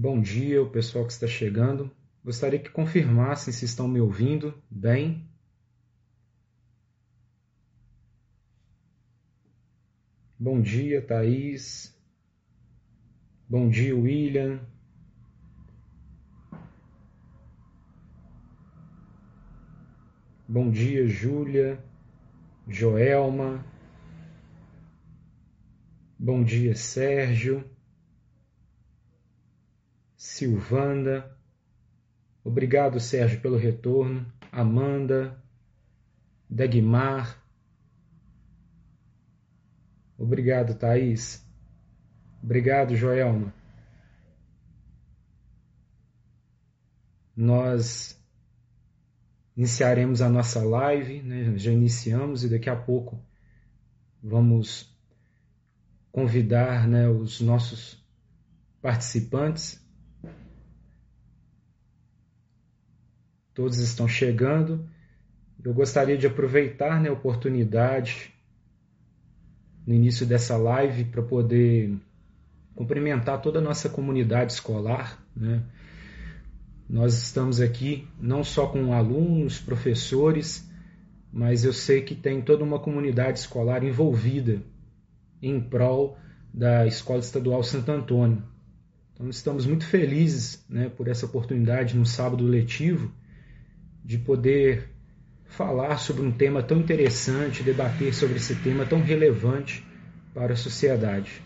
Bom dia, o pessoal que está chegando. Gostaria que confirmassem se estão me ouvindo bem. Bom dia, Thaís. Bom dia, William. Bom dia, Júlia, Joelma. Bom dia, Sérgio. Silvanda. Obrigado, Sérgio, pelo retorno. Amanda. Degmar. Obrigado, Thaís. Obrigado, Joelma. Nós iniciaremos a nossa live, né? já iniciamos e daqui a pouco vamos convidar né, os nossos participantes todos estão chegando. Eu gostaria de aproveitar né, a oportunidade no início dessa live para poder cumprimentar toda a nossa comunidade escolar. Né? Nós estamos aqui não só com alunos, professores, mas eu sei que tem toda uma comunidade escolar envolvida em prol da Escola Estadual Santo Antônio. Então estamos muito felizes né, por essa oportunidade no sábado letivo de poder falar sobre um tema tão interessante, debater sobre esse tema tão relevante para a sociedade.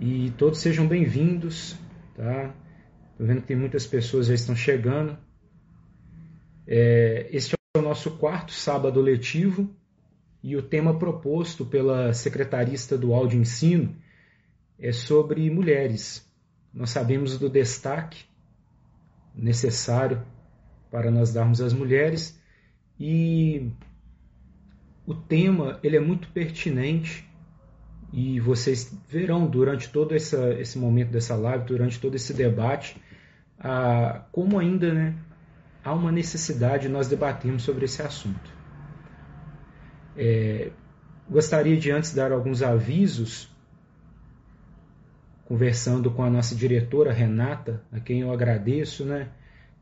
E todos sejam bem-vindos, tá? Estou vendo que tem muitas pessoas já estão chegando. É, este é o nosso quarto sábado letivo e o tema proposto pela Secretaria Estadual de Ensino é sobre mulheres. Nós sabemos do destaque necessário para nós darmos às mulheres e o tema ele é muito pertinente e vocês verão durante todo essa, esse momento dessa live, durante todo esse debate, como ainda né, há uma necessidade de nós debatermos sobre esse assunto. É, gostaria de antes dar alguns avisos, conversando com a nossa diretora Renata, a quem eu agradeço, né?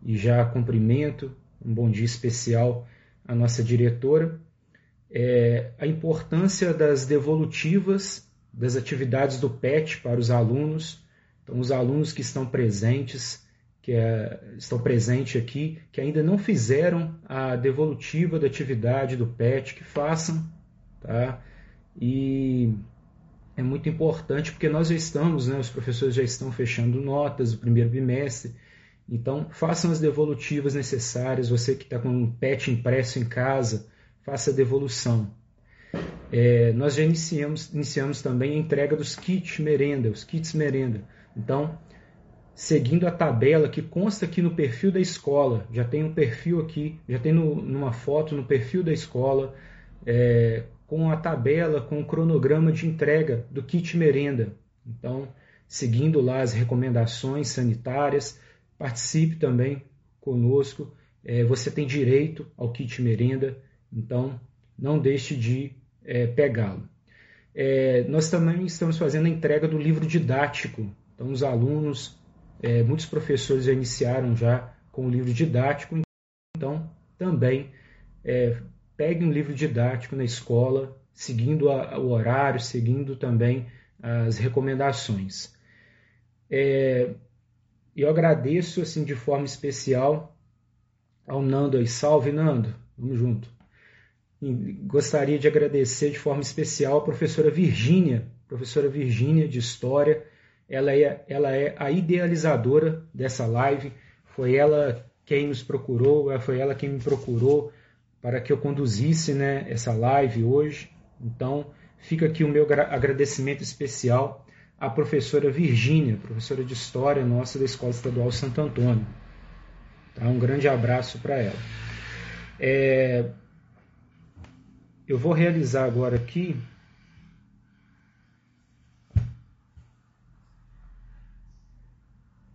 E já cumprimento, um bom dia especial à nossa diretora, é a importância das devolutivas das atividades do PET para os alunos. Então, os alunos que estão presentes, que é, estão presentes aqui, que ainda não fizeram a devolutiva da atividade do PET, que façam, tá? E é muito importante porque nós já estamos, né, os professores já estão fechando notas do primeiro bimestre, então, façam as devolutivas necessárias. Você que está com um PET impresso em casa, faça a devolução. É, nós já iniciamos, iniciamos também a entrega dos kits merenda, os kits merenda. Então, seguindo a tabela que consta aqui no perfil da escola, já tem um perfil aqui, já tem no, numa foto no perfil da escola, é, com a tabela, com o cronograma de entrega do kit merenda. Então, seguindo lá as recomendações sanitárias, Participe também conosco. É, você tem direito ao kit merenda, então não deixe de é, pegá-lo. É, nós também estamos fazendo a entrega do livro didático. Então, os alunos, é, muitos professores já iniciaram já com o livro didático. Então, também é, pegue um livro didático na escola, seguindo a, o horário, seguindo também as recomendações. É, e eu agradeço assim de forma especial ao Nando aí. Salve, Nando. Vamos junto. E gostaria de agradecer de forma especial a professora Virgínia, professora Virgínia de História. Ela é, ela é a idealizadora dessa live. Foi ela quem nos procurou, foi ela quem me procurou para que eu conduzisse né, essa live hoje. Então, fica aqui o meu agradecimento especial a professora Virgínia, professora de História nossa da Escola Estadual Santo Antônio. Tá? Um grande abraço para ela. É... Eu vou realizar agora aqui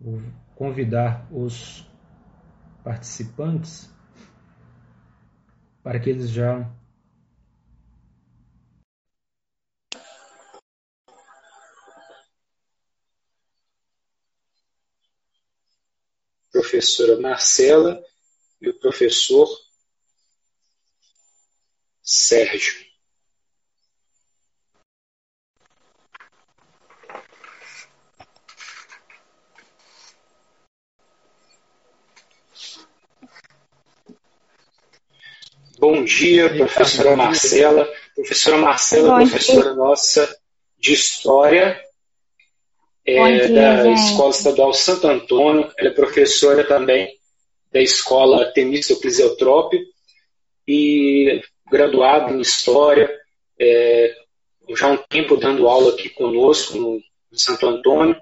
vou convidar os participantes para que eles já professora Marcela e o professor Sérgio. Bom dia, professora Marcela. Professora Marcela, professora nossa de História é, dia, da gente. Escola Estadual Santo Antônio. Ela é professora também da Escola Temístocles Eutrópio e graduada em História, é, já há um tempo dando aula aqui conosco no, no Santo Antônio.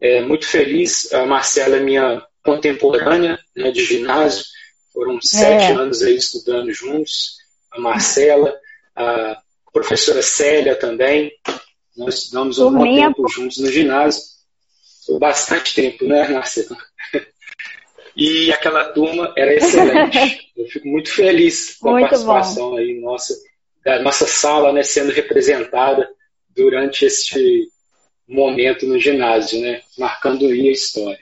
É, muito feliz, a Marcela é minha contemporânea né, de ginásio, foram sete é. anos aí estudando juntos, a Marcela, a professora Célia também, nós estudamos um bom tempo juntos no ginásio, foi bastante tempo, né, Marcela? E aquela turma era excelente. Eu fico muito feliz com muito a participação bom. aí nossa, da nossa sala né, sendo representada durante este momento no ginásio, né, marcando aí a história.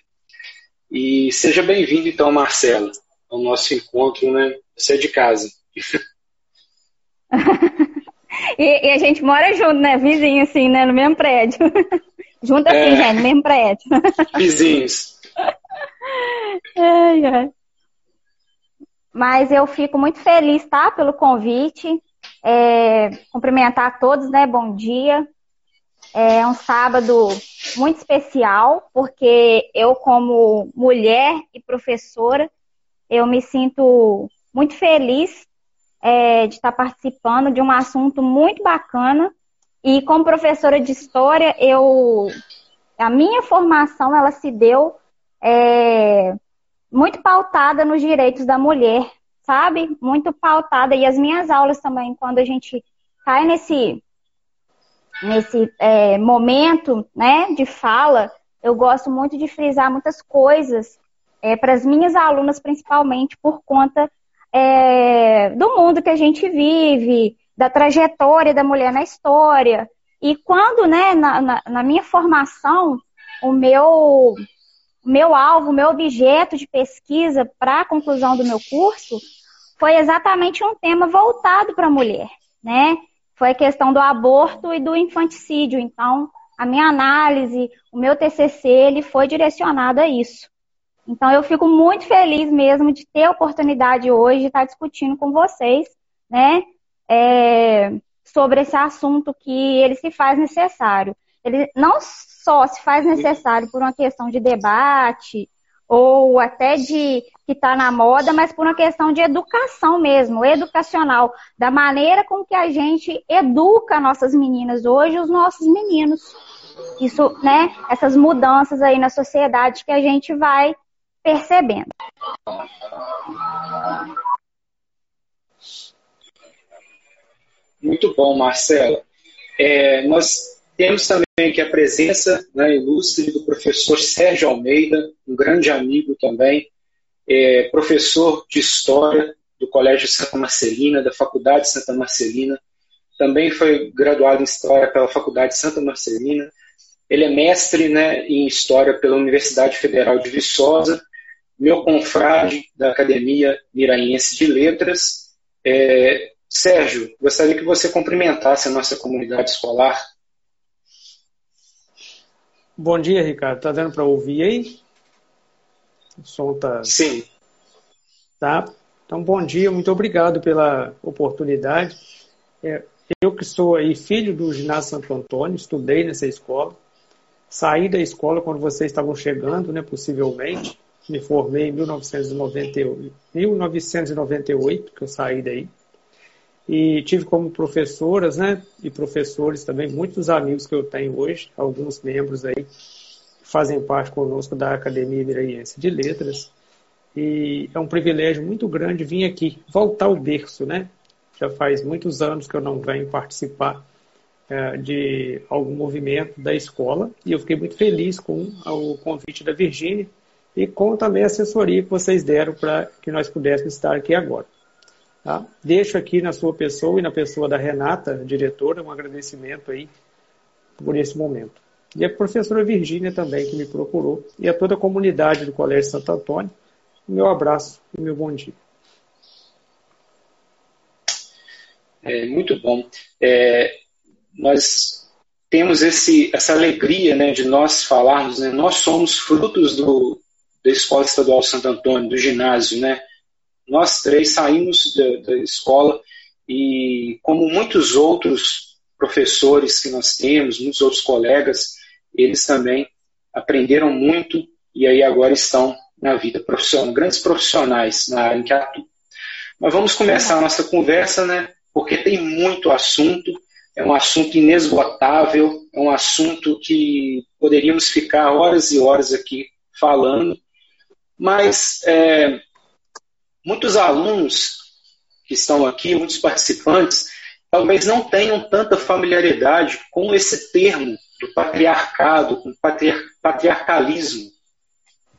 E seja bem-vindo, então, Marcela ao nosso encontro, né? Você é de casa. e, e, a gente mora junto, né? Vizinho, assim, né? No mesmo prédio. junto assim, é... gente, no mesmo prédio. Vizinhos. ai, ai. Mas eu fico muito feliz, tá? Pelo convite. É, cumprimentar a todos, né? Bom dia. É um sábado muito especial, porque eu, como mulher e professora, eu me sinto muito feliz é, de estar participando de um assunto muito bacana. E como professora de história, eu a minha formação ela se deu é, muito pautada nos direitos da mulher, sabe? Muito pautada e as minhas aulas também, quando a gente cai nesse nesse é, momento, né, de fala, eu gosto muito de frisar muitas coisas é, para as minhas alunas, principalmente por conta é, do mundo que a gente vive, da trajetória da mulher na história. E quando, né, na, na, na minha formação, o meu, meu alvo, meu objeto de pesquisa para a conclusão do meu curso foi exatamente um tema voltado para a mulher, né? Foi a questão do aborto e do infanticídio. Então, a minha análise, o meu TCC, ele foi direcionado a isso. Então, eu fico muito feliz mesmo de ter a oportunidade hoje de estar discutindo com vocês, né, é, sobre esse assunto que ele se faz necessário. Ele não só se faz necessário por uma questão de debate ou até de que está na moda, mas por uma questão de educação mesmo, educacional, da maneira com que a gente educa nossas meninas hoje, os nossos meninos. Isso, né, essas mudanças aí na sociedade que a gente vai percebendo. Muito bom, Marcela. É, nós temos também aqui a presença né, ilustre do professor Sérgio Almeida, um grande amigo também, é, professor de História do Colégio Santa Marcelina, da Faculdade Santa Marcelina, também foi graduado em História pela Faculdade Santa Marcelina. Ele é mestre né, em História pela Universidade Federal de Viçosa meu confrade da Academia Miraense de Letras. É, Sérgio, gostaria que você cumprimentasse a nossa comunidade escolar. Bom dia, Ricardo. Está dando para ouvir aí? O som está. Sim. Tá. Então, bom dia, muito obrigado pela oportunidade. É, eu que sou aí filho do ginásio Santo Antônio, estudei nessa escola, saí da escola quando vocês estavam chegando, né, possivelmente me formei em 1998, 1998 que eu saí daí. E tive como professoras, né, e professores também, muitos amigos que eu tenho hoje, alguns membros aí fazem parte conosco da Academia Miraiense de Letras. E é um privilégio muito grande vir aqui, voltar ao berço, né? Já faz muitos anos que eu não venho participar é, de algum movimento da escola e eu fiquei muito feliz com o convite da Virgínia e com também a assessoria que vocês deram para que nós pudéssemos estar aqui agora. Tá? Deixo aqui na sua pessoa e na pessoa da Renata, diretora, um agradecimento aí por esse momento. e a professora Virgínia também, que me procurou, e a toda a comunidade do Colégio Santo Antônio. Meu abraço e meu bom dia. É, muito bom. É, nós temos esse, essa alegria né, de nós falarmos, né, nós somos frutos do, da Escola Estadual Santo Antônio, do ginásio. Né? Nós três saímos da, da escola e, como muitos outros professores que nós temos, muitos outros colegas, eles também aprenderam muito e aí agora estão na vida profissional, grandes profissionais na área em que atuam. Mas vamos começar a nossa conversa, né? Porque tem muito assunto, é um assunto inesgotável, é um assunto que poderíamos ficar horas e horas aqui falando, mas é, muitos alunos que estão aqui, muitos participantes, talvez não tenham tanta familiaridade com esse termo do patriarcado, com patriar patriarcalismo.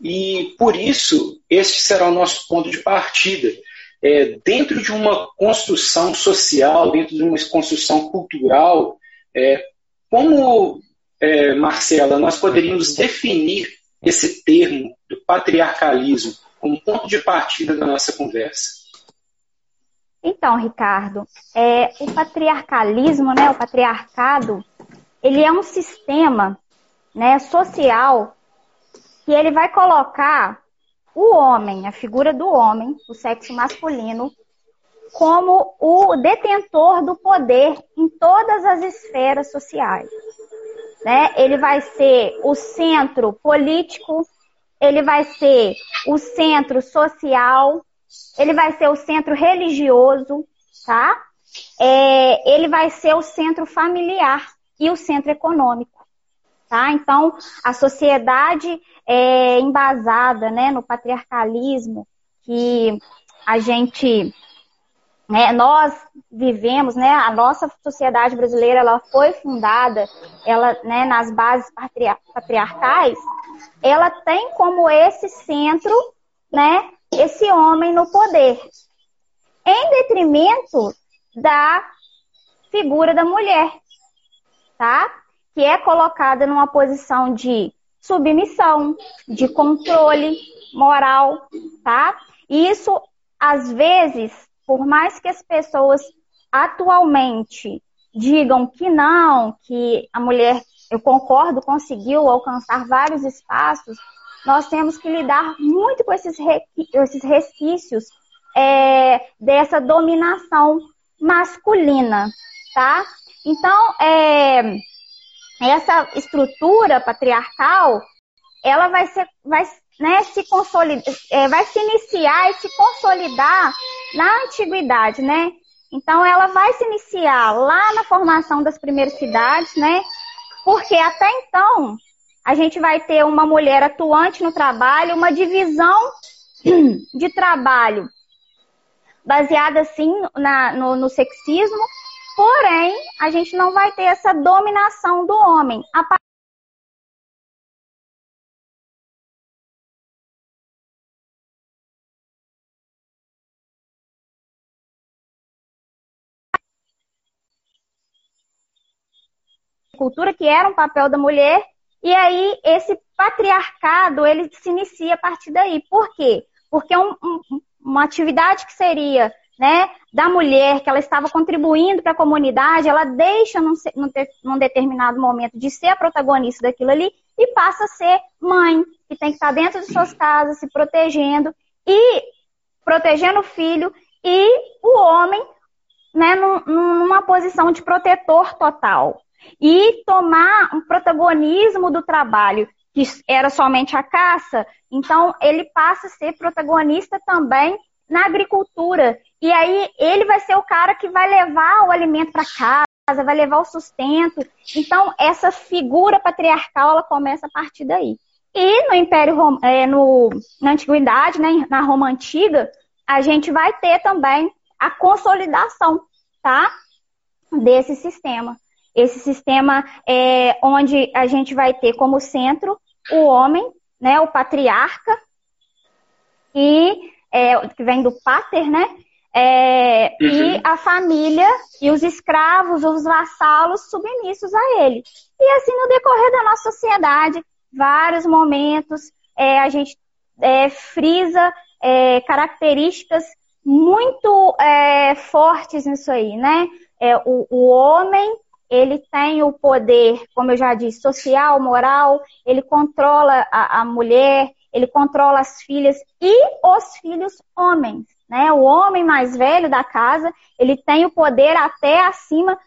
E por isso, este será o nosso ponto de partida. É, dentro de uma construção social, dentro de uma construção cultural, é, como, é, Marcela, nós poderíamos definir esse termo patriarcalismo como ponto de partida da nossa conversa? Então, Ricardo, é, o patriarcalismo, né, o patriarcado, ele é um sistema né, social que ele vai colocar o homem, a figura do homem, o sexo masculino, como o detentor do poder em todas as esferas sociais. Né? Ele vai ser o centro político, ele vai ser o centro social, ele vai ser o centro religioso, tá? É, ele vai ser o centro familiar e o centro econômico. Tá? Então, a sociedade é embasada né, no patriarcalismo que a gente, né, nós vivemos, né, a nossa sociedade brasileira ela foi fundada ela, né, nas bases patriarcais, ela tem como esse centro né, esse homem no poder, em detrimento da figura da mulher, tá? Que é colocada numa posição de submissão, de controle moral, tá? E isso, às vezes, por mais que as pessoas atualmente digam que não, que a mulher, eu concordo, conseguiu alcançar vários espaços, nós temos que lidar muito com esses, esses resquícios é, dessa dominação masculina, tá? Então, é, essa estrutura patriarcal, ela vai, ser, vai né, se consolidar, é, vai se iniciar e se consolidar na antiguidade, né? Então, ela vai se iniciar lá na formação das primeiras cidades, né? Porque até então, a gente vai ter uma mulher atuante no trabalho, uma divisão de trabalho baseada, assim, na, no, no sexismo, Porém, a gente não vai ter essa dominação do homem. A cultura que era um papel da mulher e aí esse patriarcado ele se inicia a partir daí. Por quê? Porque um, um, uma atividade que seria né, da mulher, que ela estava contribuindo para a comunidade, ela deixa num, num, num, determinado momento de ser a protagonista daquilo ali e passa a ser mãe, que tem que estar dentro de suas casas, se protegendo e protegendo o filho e o homem né, num, numa posição de protetor total. E tomar um protagonismo do trabalho, que era somente a caça, então ele passa a ser protagonista também na agricultura. E aí ele vai ser o cara que vai levar o alimento para casa, vai levar o sustento. Então essa figura patriarcal ela começa a partir daí. E no Império é, no, na antiguidade, né, na Roma antiga, a gente vai ter também a consolidação, tá, desse sistema. Esse sistema é onde a gente vai ter como centro o homem, né, o patriarca, e é, que vem do pater, né? é, uhum. e a família e os escravos, os vassalos submissos a ele. E assim, no decorrer da nossa sociedade, vários momentos é, a gente é, frisa é, características muito é, fortes nisso aí, né? É, o, o homem ele tem o poder, como eu já disse, social, moral, ele controla a, a mulher, ele controla as filhas e os filhos homens. Né? O homem mais velho da casa, ele tem o poder até acima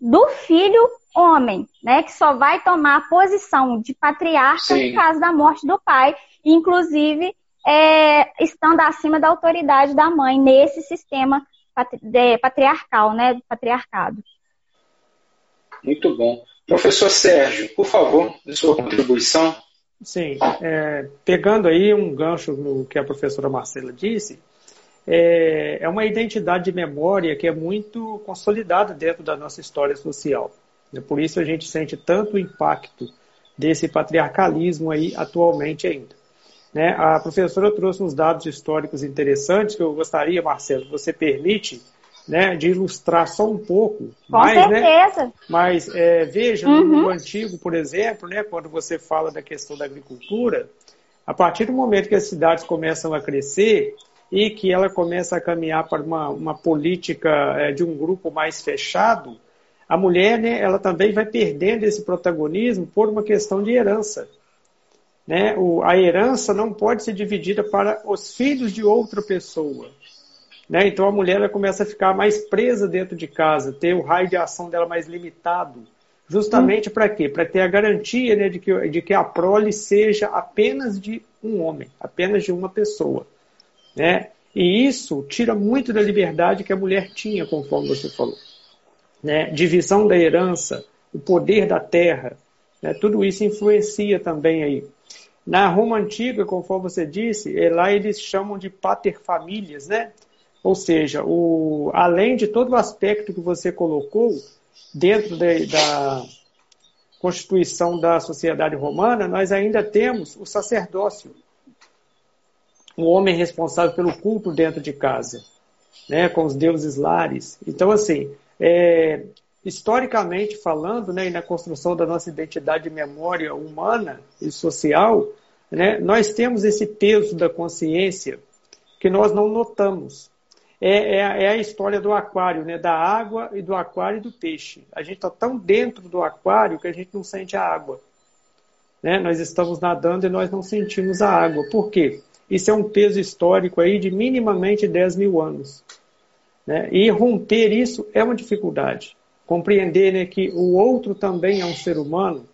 do filho homem, né? Que só vai tomar a posição de patriarca Sim. em caso da morte do pai, inclusive é, estando acima da autoridade da mãe nesse sistema patriarcal, né? Patriarcado. Muito bom. Professor Sérgio, por favor, sua contribuição. Sim, é, pegando aí um gancho no que a professora Marcela disse, é, é uma identidade de memória que é muito consolidada dentro da nossa história social. É por isso a gente sente tanto impacto desse patriarcalismo aí atualmente ainda. Né? A professora trouxe uns dados históricos interessantes que eu gostaria, Marcelo, você permite, né, de ilustrar só um pouco. Com mais, né? certeza. Né? Mas é, veja, uhum. no mundo antigo, por exemplo, né, quando você fala da questão da agricultura, a partir do momento que as cidades começam a crescer, e que ela começa a caminhar para uma, uma política é, de um grupo mais fechado, a mulher né, ela também vai perdendo esse protagonismo por uma questão de herança. Né? O, a herança não pode ser dividida para os filhos de outra pessoa. Né? Então a mulher começa a ficar mais presa dentro de casa, ter o raio de ação dela mais limitado. Justamente hum. para quê? Para ter a garantia né, de, que, de que a prole seja apenas de um homem, apenas de uma pessoa. Né? E isso tira muito da liberdade que a mulher tinha, conforme você falou. Né? Divisão da herança, o poder da terra, né? tudo isso influencia também aí. Na Roma Antiga, conforme você disse, é lá eles chamam de paterfamílias, né? Ou seja, o, além de todo o aspecto que você colocou dentro de, da constituição da sociedade romana, nós ainda temos o sacerdócio, um homem responsável pelo culto dentro de casa, né, com os deuses lares. Então, assim, é, historicamente falando, né, e na construção da nossa identidade de memória humana e social, né, nós temos esse peso da consciência que nós não notamos. É, é, é a história do aquário, né, da água e do aquário e do peixe. A gente está tão dentro do aquário que a gente não sente a água. Né? Nós estamos nadando e nós não sentimos a água. Por quê? Isso é um peso histórico aí de minimamente 10 mil anos. Né? E romper isso é uma dificuldade. Compreender né, que o outro também é um ser humano,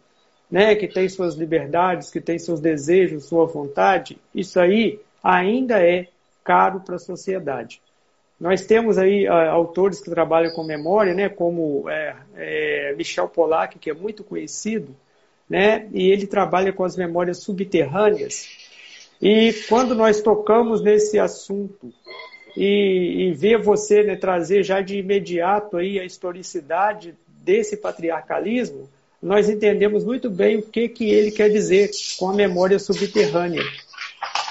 né, que tem suas liberdades, que tem seus desejos, sua vontade, isso aí ainda é caro para a sociedade. Nós temos aí uh, autores que trabalham com memória, né, como é, é, Michel Pollack, que é muito conhecido, né, e ele trabalha com as memórias subterrâneas, e quando nós tocamos nesse assunto e, e ver você né, trazer já de imediato aí a historicidade desse patriarcalismo, nós entendemos muito bem o que, que ele quer dizer com a memória subterrânea.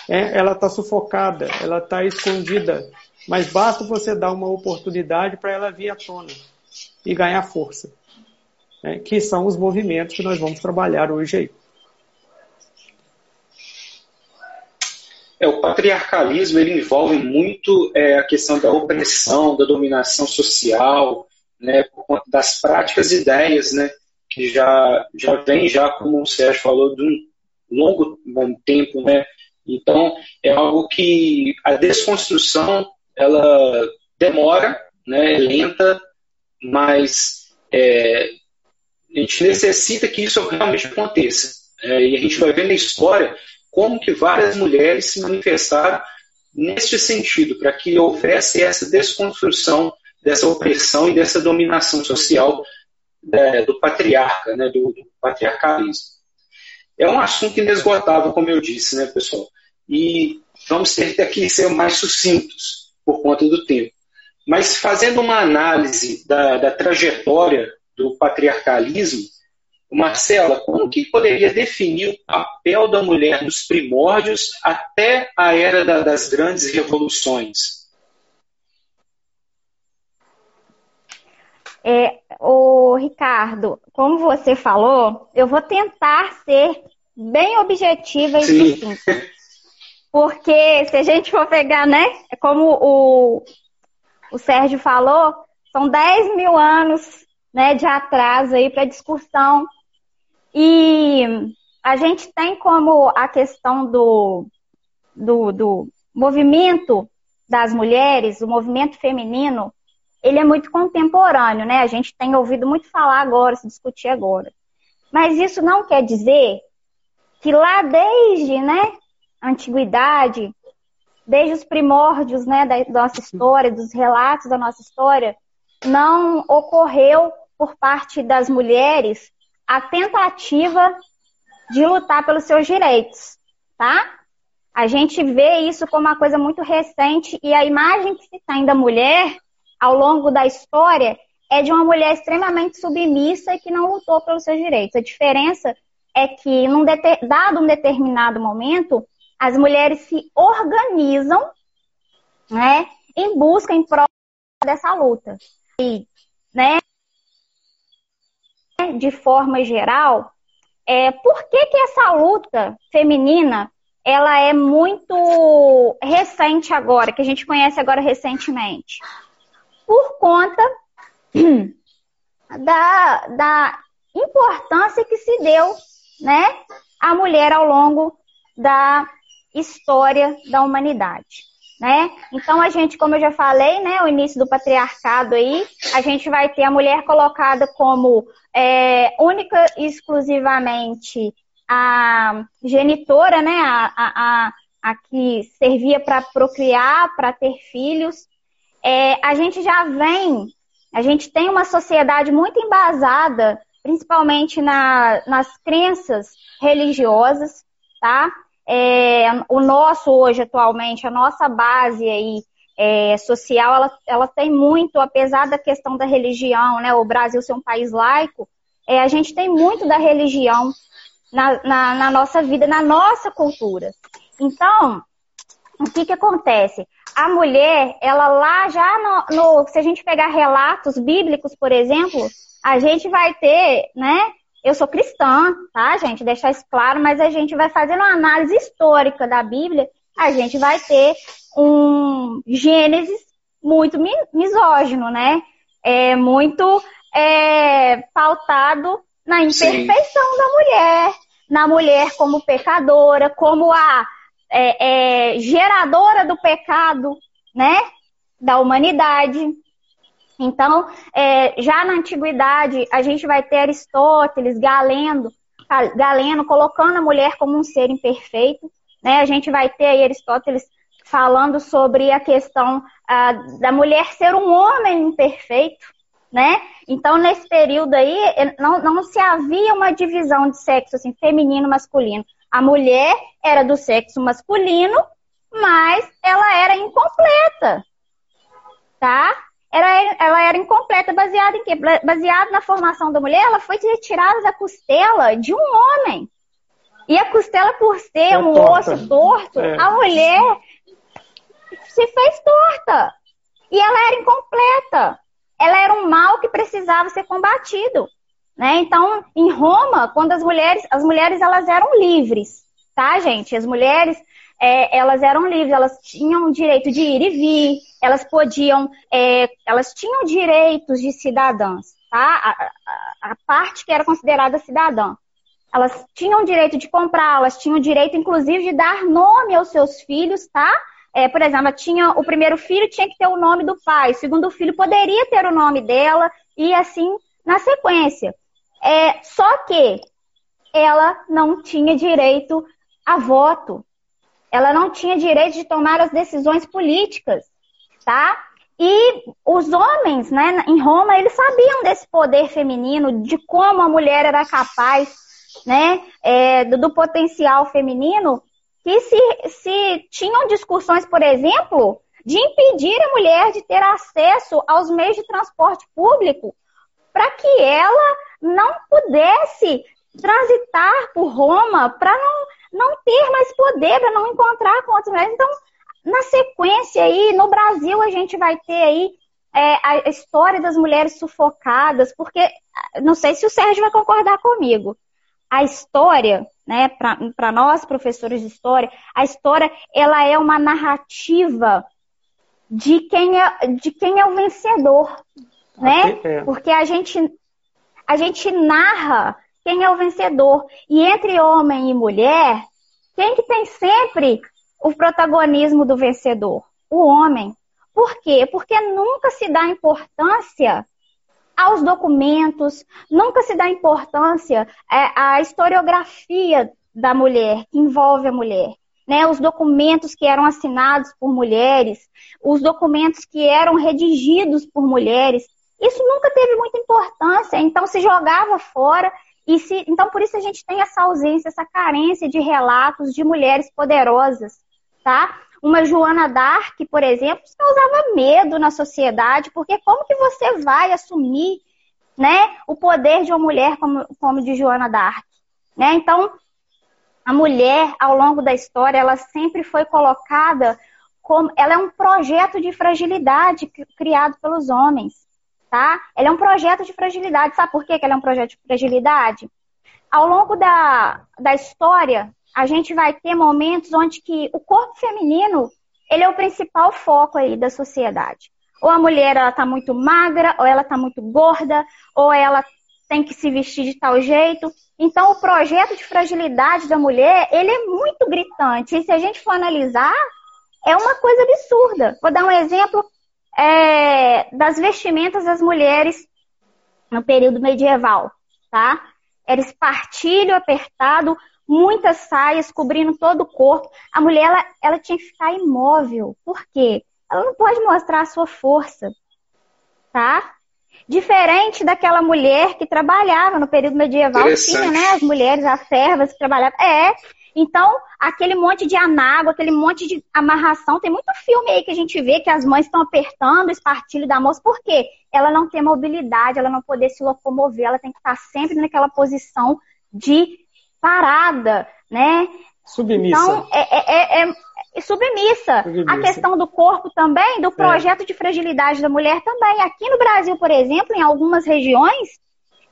É, ela está sufocada, ela está escondida, mas basta você dar uma oportunidade para ela vir à tona e ganhar força, né, que são os movimentos que nós vamos trabalhar hoje aí. É, o patriarcalismo ele envolve muito é, a questão da opressão, da dominação social, né, das práticas e ideias, né, que já, já vem, já, como o Sérgio falou, de um longo bom tempo. Né, então, é algo que a desconstrução ela demora, né, é lenta, mas é, a gente necessita que isso realmente aconteça. É, e a gente vai ver na história como que várias mulheres se manifestaram neste sentido, para que houvesse essa desconstrução dessa opressão e dessa dominação social é, do patriarca, né, do, do, patriarcalismo. É um assunto inesgotável, como eu disse, né, pessoal? E vamos ter que ser mais sucintos por conta do tempo. Mas fazendo uma análise da, da trajetória do patriarcalismo, Marcela, como que poderia definir o papel da mulher nos primórdios até a era da, das grandes revoluções? É, o Ricardo, como você falou, eu vou tentar ser bem objetiva e simples. Porque se a gente for pegar, né, é como o, o Sérgio falou, são 10 mil anos né, de atraso aí para discussão. E a gente tem como a questão do, do, do movimento das mulheres, o movimento feminino, ele é muito contemporâneo, né? A gente tem ouvido muito falar agora, se discutir agora. Mas isso não quer dizer que lá desde, né, antiguidade, desde os primórdios, né, da nossa história, dos relatos da nossa história, não ocorreu por parte das mulheres a tentativa de lutar pelos seus direitos, tá? A gente vê isso como uma coisa muito recente e a imagem que se tem da mulher ao longo da história é de uma mulher extremamente submissa e que não lutou pelos seus direitos. A diferença é que, num dado um determinado momento, as mulheres se organizam né, em busca, em prol dessa luta. E, né, de forma geral, é, por que, que essa luta feminina ela é muito recente agora, que a gente conhece agora recentemente? Por conta da, da importância que se deu né, à mulher ao longo da história da humanidade né? Então a gente, como eu já falei, né, o início do patriarcado aí, a gente vai ter a mulher colocada como é, única e exclusivamente a genitora, né, a, a, a, a que servia para procriar, para ter filhos. É, a gente já vem, a gente tem uma sociedade muito embasada, principalmente na, nas crenças religiosas, tá? É, o nosso hoje, atualmente, a nossa base aí é, social, ela, ela tem muito, apesar da questão da religião, né, o Brasil ser um país laico, é, a gente tem muito da religião na, na, na nossa vida, na nossa cultura. Então, o que que acontece? A mulher, ela lá já no, no, se a gente pegar relatos bíblicos, por exemplo, a gente vai ter, né, eu sou cristã, tá, gente? Deixar isso claro, mas a gente vai fazendo uma análise histórica da Bíblia, a gente vai ter um Gênesis muito misógino, né? É muito é, pautado na imperfeição Sim. da mulher, na mulher como pecadora, como a é, é, geradora do pecado, né? Da humanidade. Então, é, já na antiguidade, a gente vai ter Aristóteles, Galeno, Galeno colocando a mulher como um ser imperfeito. Né? A gente vai ter aí Aristóteles falando sobre a questão da mulher ser um homem imperfeito. Né? Então, nesse período aí, não, não se havia uma divisão de sexo assim, feminino masculino. A mulher era do sexo masculino, mas ela era incompleta. Tá? Era, ela era incompleta, baseada em quê? Baseada na formação da mulher, ela foi retirada da costela de um homem. E a costela, por ser é um torta. osso torto, é. a mulher se fez torta. E ela era incompleta. Ela era um mal que precisava ser combatido. Né? Então, em Roma, quando as mulheres, as mulheres elas eram livres, tá, gente? As mulheres, é, elas eram livres, elas tinham o direito de ir e vir, elas podiam, é, elas tinham direitos de cidadãs, tá? A, a, a, parte que era considerada cidadã. Elas tinham direito de comprar, elas tinham direito, inclusive, de dar nome aos seus filhos, tá? É, por exemplo, tinha, o primeiro filho tinha que ter o nome do pai, o segundo filho poderia ter o nome dela, e assim na sequência. É, só que ela não tinha direito a voto. Ela não tinha direito de tomar as decisões políticas tá? E os homens, né, em Roma, eles sabiam desse poder feminino, de como a mulher era capaz, né, é, do, do, potencial feminino, que se, se tinham discussões, por exemplo, de impedir a mulher de ter acesso aos meios de transporte público, para que ela não pudesse transitar por Roma, para não, não ter mais poder, para não encontrar com outras mulheres. Então, na sequência aí, no Brasil, a gente vai ter aí é, a história das mulheres sufocadas, porque não sei se o Sérgio vai concordar comigo. A história, né, para nós professores de história, a história ela é uma narrativa de quem é, de quem é o vencedor, né? É. Porque a gente a gente narra quem é o vencedor. E entre homem e mulher, quem que tem sempre o protagonismo do vencedor? O homem. Por quê? Porque nunca se dá importância aos documentos, nunca se dá importância é, à historiografia da mulher, que envolve a mulher. Né, os documentos que eram assinados por mulheres, os documentos que eram redigidos por mulheres, isso nunca teve muita importância, então se jogava fora e se, então por isso a gente tem essa ausência, essa carência de relatos de mulheres poderosas, tá? Uma Joana Dark, por exemplo, causava medo na sociedade, porque como que você vai assumir, né, o poder de uma mulher como, como de Joana Dark, né? Então, a mulher, ao longo da história, ela sempre foi colocada como, ela é um projeto de fragilidade criado pelos homens, tá? Ela é um projeto de fragilidade. Sabe por que ela é um projeto de fragilidade? Ao longo da, da história, a gente vai ter momentos onde que o corpo feminino ele é o principal foco aí da sociedade. Ou a mulher ela tá muito magra, ou ela tá muito gorda, ou ela tem que se vestir de tal jeito. Então o projeto de fragilidade da mulher, ele é muito gritante. E se a gente for analisar, é uma coisa absurda. Vou dar um exemplo é, das vestimentas das mulheres no período medieval, tá? Era espartilho apertado, muitas saias cobrindo todo o corpo. A mulher, ela, ela tinha que ficar imóvel. Por quê? Ela não pode mostrar a sua força, tá? Diferente daquela mulher que trabalhava no período medieval, tinha, né, as mulheres, as servas que trabalhavam. É, então, aquele monte de anágua, aquele monte de amarração, tem muito filme aí que a gente vê que as mães estão apertando o espartilho da moça, por quê? Ela não tem mobilidade, ela não poder se locomover, ela tem que estar sempre naquela posição de parada, né? Submissa. Então, é, é, é, é submissa. submissa. A questão do corpo também, do é. projeto de fragilidade da mulher também. Aqui no Brasil, por exemplo, em algumas regiões,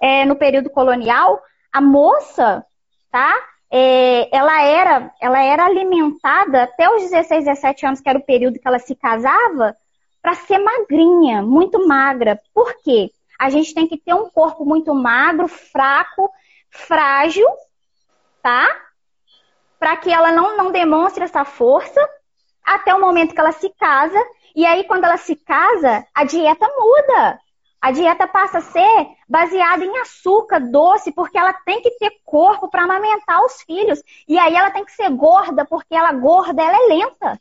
é, no período colonial, a moça, tá? É, ela, era, ela era alimentada até os 16, 17 anos, que era o período que ela se casava, para ser magrinha, muito magra. Por quê? A gente tem que ter um corpo muito magro, fraco, frágil, tá? Para que ela não, não demonstre essa força até o momento que ela se casa. E aí, quando ela se casa, a dieta muda. A dieta passa a ser baseada em açúcar, doce, porque ela tem que ter corpo para amamentar os filhos. E aí ela tem que ser gorda, porque ela gorda, ela é lenta.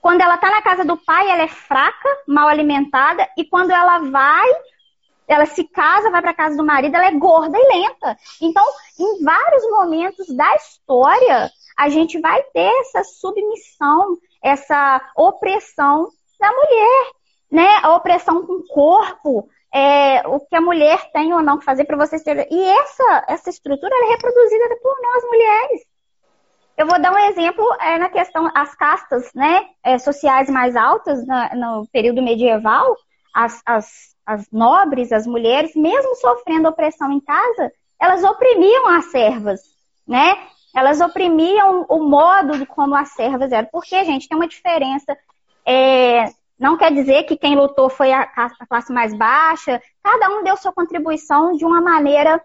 Quando ela está na casa do pai, ela é fraca, mal alimentada, e quando ela vai ela se casa, vai para casa do marido, ela é gorda e lenta. Então, em vários momentos da história, a gente vai ter essa submissão, essa opressão da mulher, né? A opressão com o corpo, é, o que a mulher tem ou não que fazer para você ser. E essa, essa estrutura é reproduzida por nós mulheres. Eu vou dar um exemplo é, na questão as castas, né, é, sociais mais altas na, no período medieval, as, as as nobres, as mulheres, mesmo sofrendo opressão em casa, elas oprimiam as servas, né? Elas oprimiam o modo de como as servas eram. Porque, gente, tem uma diferença. É, não quer dizer que quem lutou foi a, classe mais baixa. Cada um deu sua contribuição de uma maneira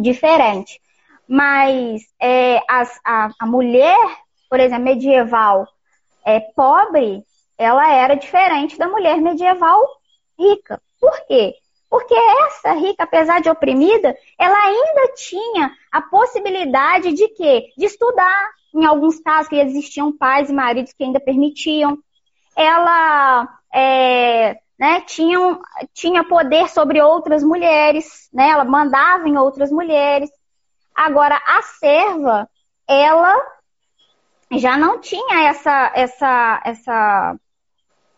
diferente. Mas é, as, a, a mulher, por exemplo, medieval, é, pobre, ela era diferente da mulher medieval rica. Por quê? Porque essa rica, apesar de oprimida, ela ainda tinha a possibilidade de quê? De estudar. Em alguns casos que existiam pais e maridos que ainda permitiam. Ela é, né, tinha, tinha poder sobre outras mulheres, né? Ela mandava em outras mulheres. Agora, a serva, ela já não tinha essa, essa, essa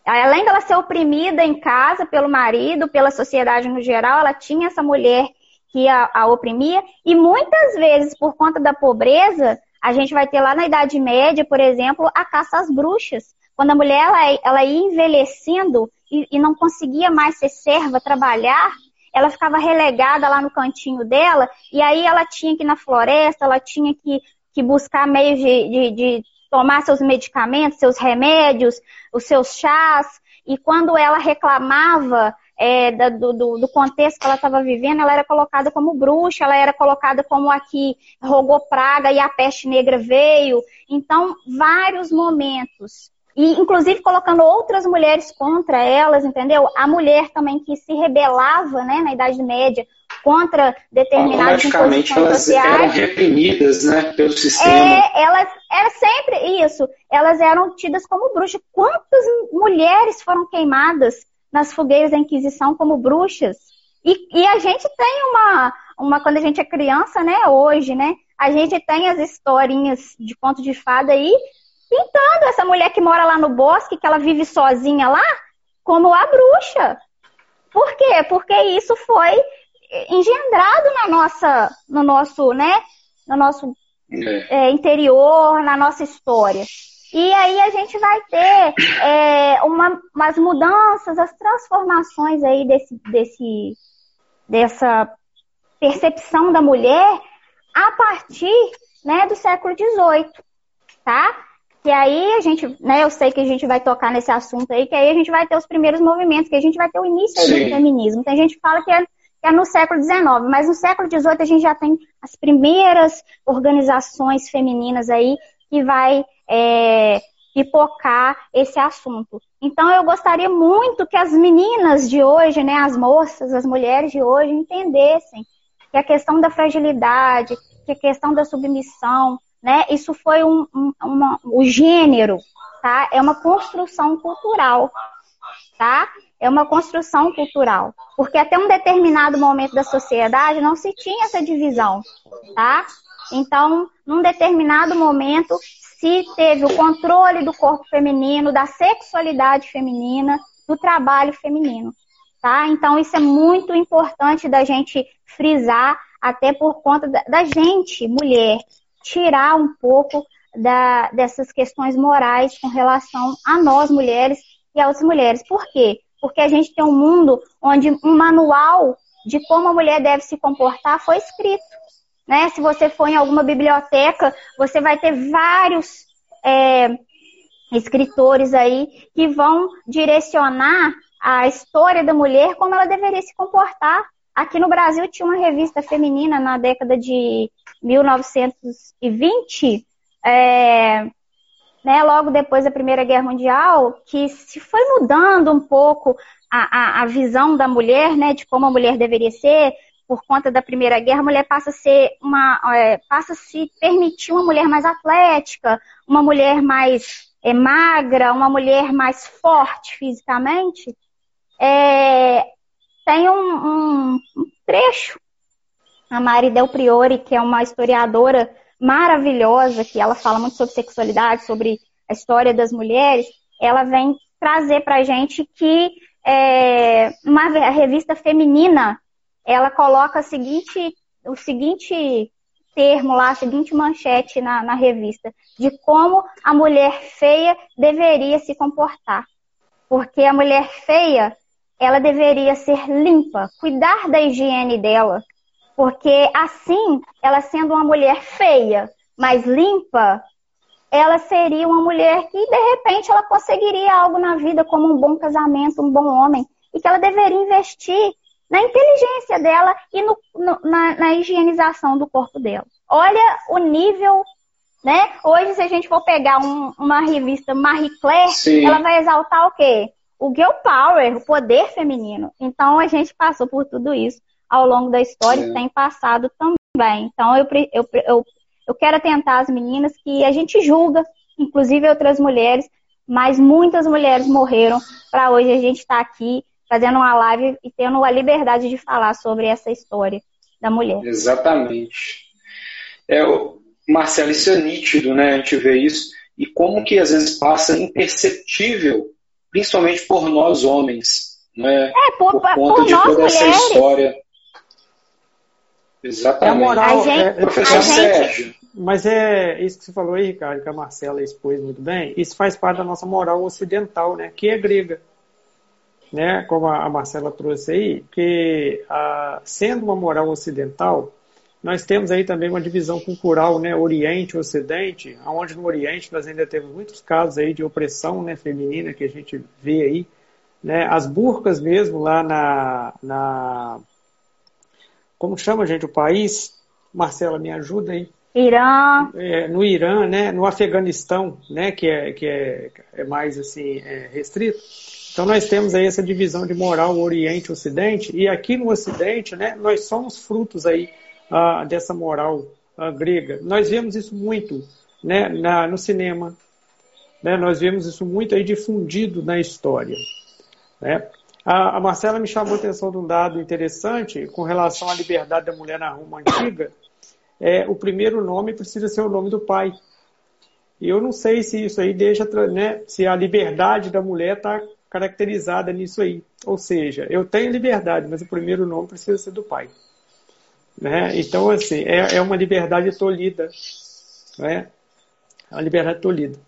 além dela ser oprimida em casa pelo marido, pela sociedade no geral, ela tinha essa mulher que a, a oprimia, e muitas vezes, por conta da pobreza, a gente vai ter lá na Idade Média, por exemplo, a caça às bruxas. Quando a mulher ela, ela ia envelhecendo e, e não conseguia mais ser serva, trabalhar, ela ficava relegada lá no cantinho dela, e aí ela tinha que ir na floresta, ela tinha que, que buscar meios de, de, de tomar seus medicamentos, seus remédios, os seus chás, e quando ela reclamava é, da, do, do, contexto que ela estava vivendo, ela era colocada como bruxa, ela era colocada como a que rogou praga e a peste negra veio. Então, vários momentos. E, inclusive, colocando outras mulheres contra elas, entendeu? A mulher também que se rebelava, né, na Idade Média, contra determinadas imposições elas sociais. eram reprimidas, né, pelo sistema. É, elas, era sempre isso. Elas eram tidas como bruxas. Quantas mulheres foram queimadas nas fogueiras da Inquisição como bruxas. E, e, a gente tem uma, uma, quando a gente é criança, né, hoje, né, a gente tem as historinhas de conto de fada aí, pintando essa mulher que mora lá no bosque, que ela vive sozinha lá, como a bruxa. Por quê? Porque isso foi engendrado na nossa, no nosso, né, no nosso é. É, interior, na nossa história. E aí a gente vai ter é, uma, umas mudanças, as transformações aí desse, desse, dessa percepção da mulher a partir né, do século XVIII, tá? Que aí a gente, né, eu sei que a gente vai tocar nesse assunto aí, que aí a gente vai ter os primeiros movimentos, que a gente vai ter o início do feminismo. Tem gente que fala que é, que é no século XIX, mas no século XVIII a gente já tem as primeiras organizações femininas aí que vai é, pipocar esse assunto. Então eu gostaria muito que as meninas de hoje, né, as moças, as mulheres de hoje entendessem que a questão da fragilidade, que a questão da submissão, né, isso foi um, um uma, o gênero, tá? É uma construção cultural, tá? É uma construção cultural, porque até um determinado momento da sociedade não se tinha essa divisão, tá? Então, num determinado momento, se teve o controle do corpo feminino, da sexualidade feminina, do trabalho feminino. Tá? Então, isso é muito importante da gente frisar, até por conta da, gente, mulher, tirar um pouco da, dessas questões morais com relação a nós, mulheres, e às mulheres. Por quê? Porque a gente tem um mundo onde um manual de como a mulher deve se comportar foi escrito. Né? Se você for em alguma biblioteca, você vai ter vários é, escritores aí que vão direcionar a história da mulher como ela deveria se comportar. Aqui no Brasil tinha uma revista feminina na década de 1920, é, né, logo depois da Primeira Guerra Mundial, que se foi mudando um pouco a, a, a visão da mulher, né, de como a mulher deveria ser, por conta da Primeira Guerra, a mulher passa a ser uma, é, passa a se permitir uma mulher mais atlética, uma mulher mais é, magra, uma mulher mais forte fisicamente. É, tem um, um, um, trecho, a Mari Del Priori, que é uma historiadora maravilhosa, que ela fala muito sobre sexualidade, sobre a história das mulheres, ela vem trazer para gente que é, uma revista feminina ela coloca seguinte, o seguinte termo lá, a seguinte manchete na, na revista, de como a mulher feia deveria se comportar. Porque a mulher feia, ela deveria ser limpa, cuidar da higiene dela. Porque assim, ela sendo uma mulher feia, mas limpa, ela seria uma mulher que de repente ela conseguiria algo na vida, como um bom casamento, um bom homem, e que ela deveria investir na inteligência dela e no, no, na, na, higienização do corpo dela. Olha o nível, né? Hoje, se a gente for pegar um, uma revista Marie Claire, Sim. ela vai exaltar o quê? O girl power, o poder feminino. Então, a gente passou por tudo isso ao longo da história e tem passado também. Então, eu, eu, eu, eu quero atentar as meninas que a gente julga, inclusive outras mulheres, mas muitas mulheres morreram para hoje a gente estar tá aqui fazendo uma live e tendo a liberdade de falar sobre essa história da mulher. Exatamente. É, Marcelo, isso é nítido, né? A gente vê isso. E como que às vezes passa imperceptível, principalmente por nós homens, né? É, por, por conta por de toda mulheres. Exatamente. É a moral, a gente, é, Professor a Sérgio. Mas é isso que você falou aí, Ricardo, que a Marcela expôs muito bem, isso faz parte da nossa moral ocidental, né, que é grega. Né, como a Marcela trouxe aí, que a, sendo uma moral ocidental, nós temos aí também uma divisão cultural, né, Oriente e Ocidente, onde no Oriente nós ainda temos muitos casos aí de opressão né, feminina que a gente vê aí, né, as burcas mesmo lá na, na como chama, gente, o país? Marcela, me ajuda aí. Irã. É, no Irã, né, no Afeganistão, né, que é, que é, é mais assim é restrito. Então nós temos aí essa divisão de moral Oriente e Ocidente e aqui no Ocidente, né, nós somos frutos aí ah, dessa moral ah, grega. Nós vemos isso muito, né, na, no cinema, né, nós vemos isso muito aí difundido na história, né. A, a Marcela me chamou a atenção de um dado interessante com relação à liberdade da mulher na Roma antiga é, o primeiro nome precisa ser o nome do pai. E eu não sei se isso aí deixa, né, se a liberdade da mulher está caracterizada nisso aí. Ou seja, eu tenho liberdade, mas o primeiro nome precisa ser do pai. Né? Então, assim, é, é uma liberdade tolhida. Né? É uma liberdade tolhida.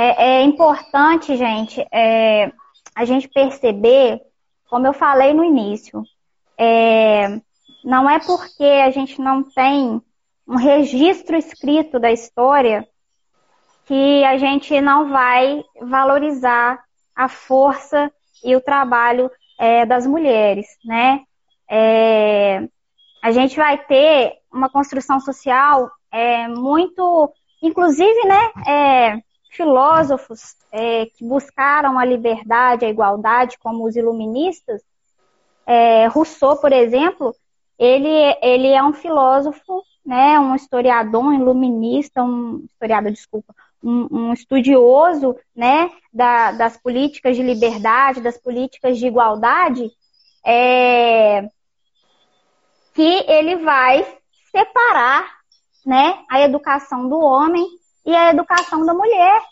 É, é importante, gente, é, a gente perceber como eu falei no início, é, não é porque a gente não tem um registro escrito da história que a gente não vai valorizar a força e o trabalho é, das mulheres, né? É, a gente vai ter uma construção social é, muito, inclusive, né, é, filósofos é, que buscaram a liberdade, a igualdade, como os iluministas, é, Rousseau, por exemplo, ele, ele é um filósofo, né, um historiador, um iluminista, um historiador, desculpa, um, um estudioso, né, da, das políticas de liberdade, das políticas de igualdade, é, que ele vai separar, né, a educação do homem e a educação da mulher.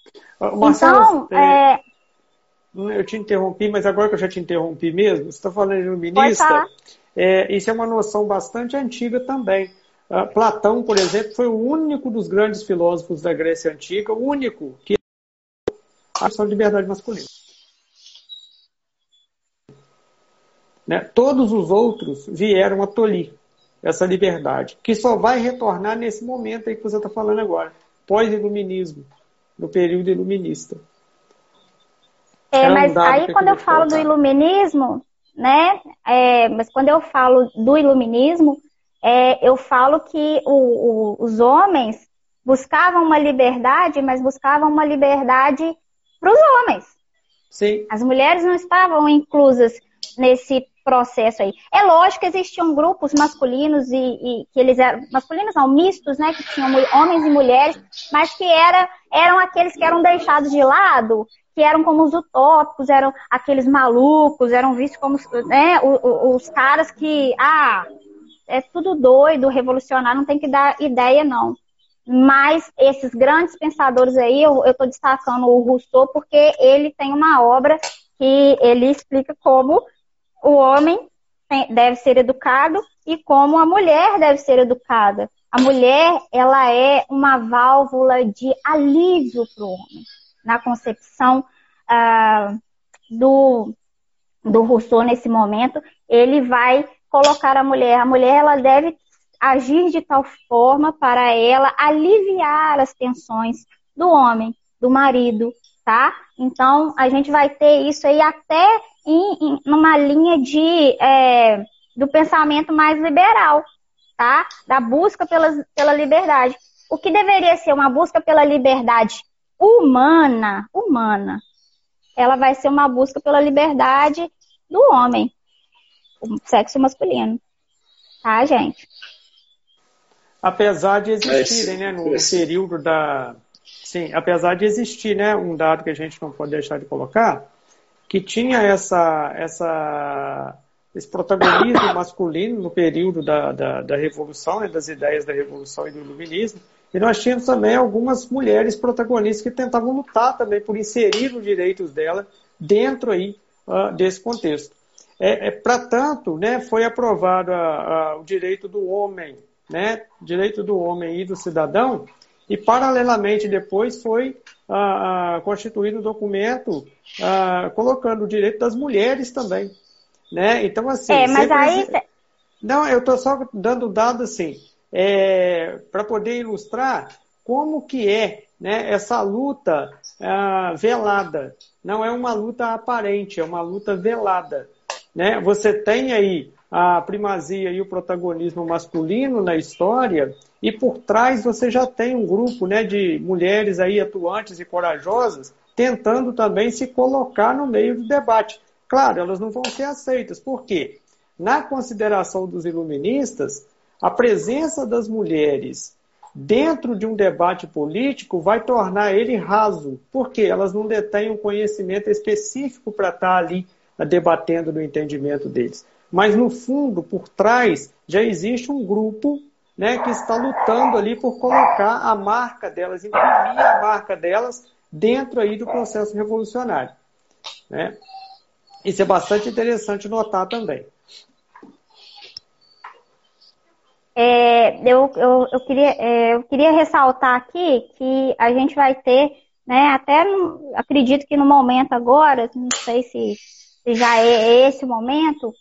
Marcelo, então, é, é... eu te interrompi, mas agora que eu já te interrompi mesmo, você está falando de iluminista, é, isso é uma noção bastante antiga também. Uh, Platão, por exemplo, foi o único dos grandes filósofos da Grécia Antiga, o único que a de liberdade masculina. Né? Todos os outros vieram a tolir essa liberdade, que só vai retornar nesse momento aí que você está falando agora pós-iluminismo, no período iluminista. É, mas aí quando eu falo do iluminismo, né? É, mas quando eu falo do iluminismo, é, eu falo que o, o, os homens buscavam uma liberdade, mas buscavam uma liberdade para os homens. Sim. As mulheres não estavam inclusas nesse processo aí. É lógico que existiam grupos masculinos e, e, que eles eram masculinos não mistos, né, que tinham homens e mulheres, mas que era, eram aqueles que eram deixados de lado, que eram como os utópicos, eram aqueles malucos, eram vistos como né, os, os caras que ah é tudo doido, revolucionário, não tem que dar ideia não. Mas esses grandes pensadores aí, eu estou destacando o Rousseau porque ele tem uma obra que ele explica como o homem deve ser educado e como a mulher deve ser educada. A mulher, ela é uma válvula de alívio para o homem. Na concepção ah, do, do Rousseau, nesse momento, ele vai colocar a mulher. A mulher, ela deve agir de tal forma para ela aliviar as tensões do homem, do marido, tá? Então, a gente vai ter isso aí até em numa linha de, é, do pensamento mais liberal, tá? Da busca pela, pela liberdade. O que deveria ser uma busca pela liberdade humana, humana, ela vai ser uma busca pela liberdade do homem, o sexo masculino. Tá, gente? Apesar de existirem, né, no período da. Sim, apesar de existir, né, um dado que a gente não pode deixar de colocar, que tinha essa, essa, esse protagonismo masculino no período da, da, da Revolução, né, das ideias da Revolução e do Iluminismo, e nós tínhamos também algumas mulheres protagonistas que tentavam lutar também por inserir os direitos dela dentro aí uh, desse contexto. é, é para tanto, né, foi aprovado a, a, o direito do homem, né, direito do homem e do cidadão, e paralelamente depois foi a, constituído um documento colocando o direito das mulheres também, né? Então assim. É, mas aí. Não, eu estou só dando dado assim, é, para poder ilustrar como que é né, essa luta velada. Não é uma luta aparente, é uma luta velada. Né? Você tem aí a primazia e o protagonismo masculino na história, e por trás você já tem um grupo né, de mulheres aí atuantes e corajosas tentando também se colocar no meio do debate. Claro, elas não vão ser aceitas. Por quê? Na consideração dos iluministas, a presença das mulheres dentro de um debate político vai tornar ele raso, porque elas não detêm um conhecimento específico para estar ali debatendo no entendimento deles. Mas no fundo, por trás, já existe um grupo né, que está lutando ali por colocar a marca delas, imprimir a marca delas dentro aí do processo revolucionário. Né? Isso é bastante interessante notar também. É, eu, eu, eu, queria, é, eu queria ressaltar aqui que a gente vai ter, né, até no, acredito que no momento agora, não sei se, se já é esse o momento,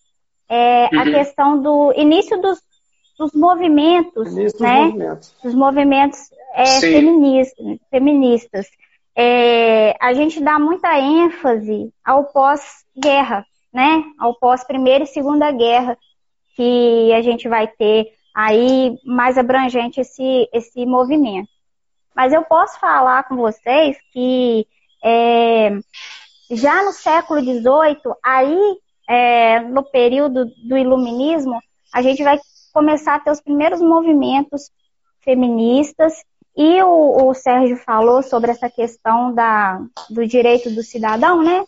é, uhum. a questão do início dos, dos movimentos, início né? Dos movimentos, dos movimentos é, feministas. feministas. É, a gente dá muita ênfase ao pós-guerra, né? Ao pós-primeira e segunda guerra, que a gente vai ter aí mais abrangente esse, esse movimento. Mas eu posso falar com vocês que é, já no século XVIII, aí é, no período do iluminismo, a gente vai começar a ter os primeiros movimentos feministas e o, o Sérgio falou sobre essa questão da, do direito do cidadão, né?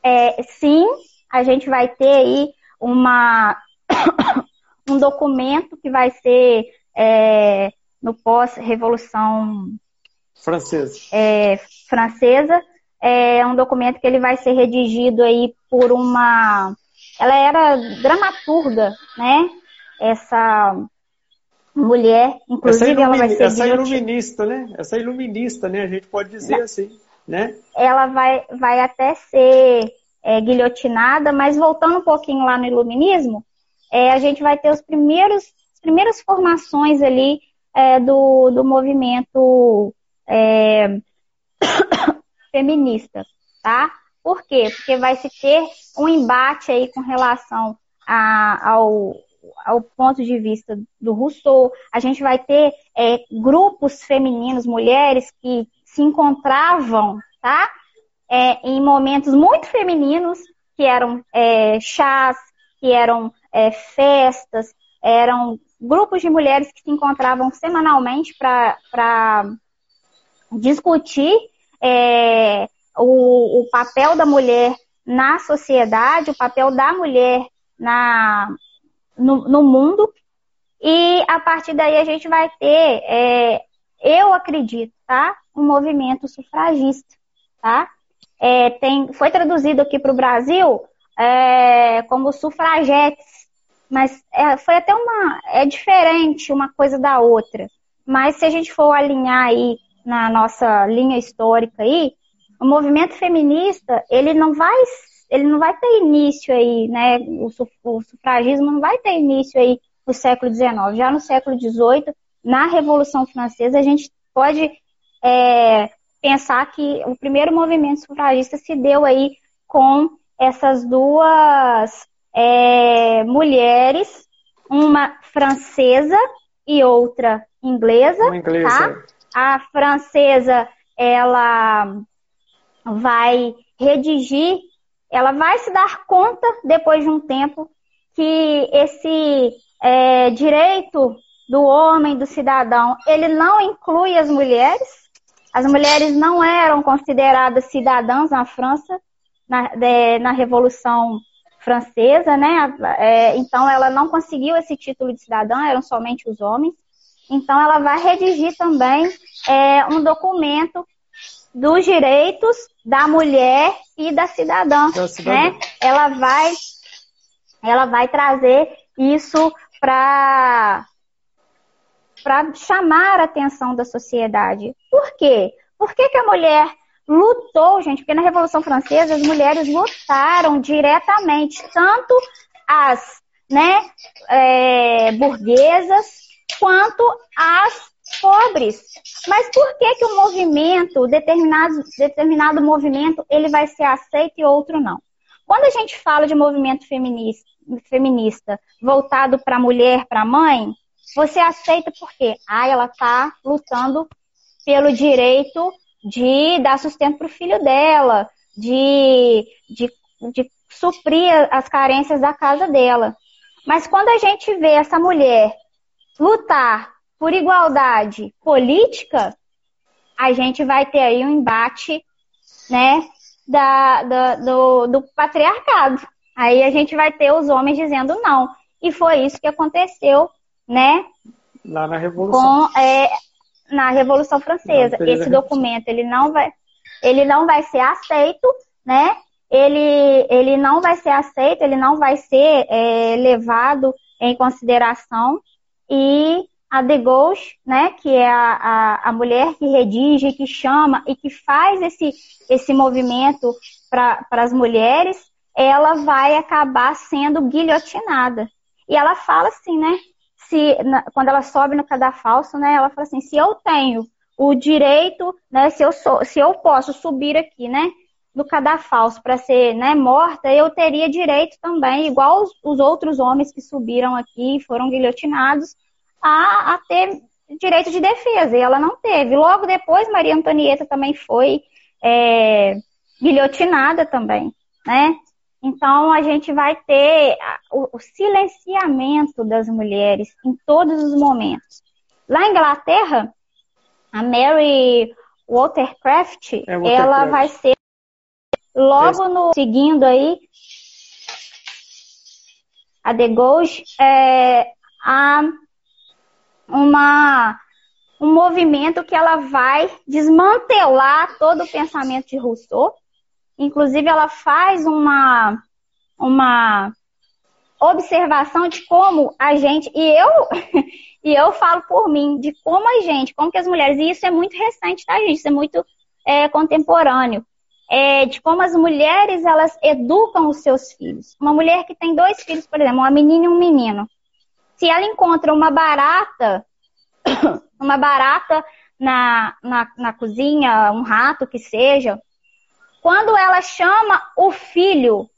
É, sim, a gente vai ter aí uma, um documento que vai ser é, no pós-revolução francesa. É, francesa, é um documento que ele vai ser redigido aí por uma. Ela era dramaturga, né? Essa mulher, inclusive essa, ela vai ser. Essa iluminista, né? Essa iluminista, né? A gente pode dizer assim, né? Ela vai, vai até ser é, guilhotinada, mas voltando um pouquinho lá no iluminismo, é, a gente vai ter os primeiros, as primeiras formações ali é, do, do movimento é, feminista, tá? Por quê? Porque vai se ter um embate aí com relação a, ao, ao ponto de vista do Rousseau. A gente vai ter é, grupos femininos, mulheres que se encontravam, tá? É, em momentos muito femininos, que eram é, chás, que eram é, festas, eram grupos de mulheres que se encontravam semanalmente para discutir é, o, o papel da mulher na sociedade, o papel da mulher na, no, no mundo. E a partir daí a gente vai ter, é, eu acredito, tá? Um movimento sufragista, tá? É, tem, foi traduzido aqui para o Brasil é, como sufragetes, mas é, foi até uma. É diferente uma coisa da outra. Mas se a gente for alinhar aí na nossa linha histórica aí, o movimento feminista, ele não vai, ele não vai ter início aí, né? O, o sufragismo não vai ter início aí no século XIX. Já no século XVIII, na Revolução Francesa, a gente pode é, pensar que o primeiro movimento sufragista se deu aí com essas duas é, mulheres, uma francesa e outra inglesa, uma inglesa. tá? a francesa ela vai redigir, ela vai se dar conta depois de um tempo que esse é, direito do homem, do cidadão, ele não inclui as mulheres. As mulheres não eram consideradas cidadãs na França, na, de, na Revolução Francesa, né? É, então ela não conseguiu esse título de cidadã, eram somente os homens. Então, ela vai redigir também é, um documento dos direitos da mulher e da cidadã, da cidadã. né? Ela vai ela vai trazer isso para para chamar a atenção da sociedade. Por quê? Por que, que a mulher lutou, gente? Porque na Revolução Francesa as mulheres lutaram diretamente, tanto as né, é, burguesas quanto as pobres. Mas por que que o movimento, determinado, determinado movimento, ele vai ser aceito e outro não? Quando a gente fala de movimento feminista, feminista voltado para a mulher, para a mãe, você aceita porque ah, ela está lutando pelo direito de dar sustento para o filho dela, de, de, de suprir as carências da casa dela. Mas quando a gente vê essa mulher lutar por igualdade política, a gente vai ter aí um embate, né, da, da do, do patriarcado. Aí a gente vai ter os homens dizendo não. E foi isso que aconteceu, né? Lá na Revolução. Com, é, na Revolução Francesa. Esse documento ele não vai, ele não vai ser aceito, né? Ele, ele não vai ser aceito, ele não vai ser é, levado em consideração e a de Gauche, né, que é a, a, a, mulher que redige, que chama e que faz esse, esse movimento para as mulheres, ela vai acabar sendo guilhotinada. E ela fala assim, né, se, na, quando ela sobe no cadafalso, né, ela fala assim, se eu tenho o direito, né, se eu, sou, se eu posso subir aqui, né, no cadafalso para ser né, morta, eu teria direito também, igual os, os outros homens que subiram aqui e foram guilhotinados, a, a ter direito de defesa, e ela não teve. Logo depois, Maria Antonieta também foi é, guilhotinada também, né? Então, a gente vai ter o, o silenciamento das mulheres em todos os momentos. Lá em Inglaterra, a Mary Watercraft, é Watercraft. ela vai ser logo no seguindo aí a de Gauche, é, a uma, um movimento que ela vai desmantelar todo o pensamento de Rousseau. Inclusive, ela faz uma, uma observação de como a gente, e eu, e eu falo por mim, de como a gente, como que as mulheres, e isso é muito recente, tá, gente? Isso é muito é, contemporâneo. É, de como as mulheres elas educam os seus filhos. Uma mulher que tem dois filhos, por exemplo, uma menina e um menino. Se ela encontra uma barata, uma barata na, na, na cozinha, um rato que seja, quando ela chama o filho,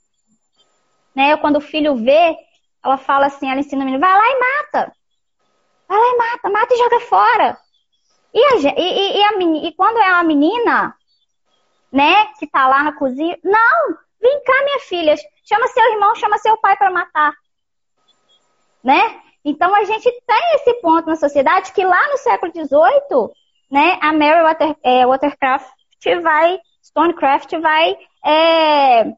né? Quando o filho vê, ela fala assim, ela ensina o menino, vai lá e mata. Vai lá e mata, mata e joga fora. E, a, e, e, a, e quando é uma menina, né, que tá lá na cozinha, não, vem cá, minha filha, chama seu irmão, chama seu pai para matar. Né? Então a gente tem esse ponto na sociedade que lá no século XVIII, né, a Mary Water, é, Watercraft vai, Stonecraft vai é,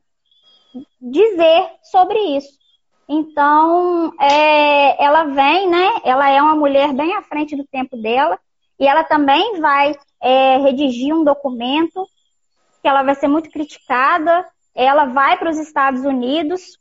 dizer sobre isso. Então, é, ela vem, né? Ela é uma mulher bem à frente do tempo dela e ela também vai é, redigir um documento que ela vai ser muito criticada. Ela vai para os Estados Unidos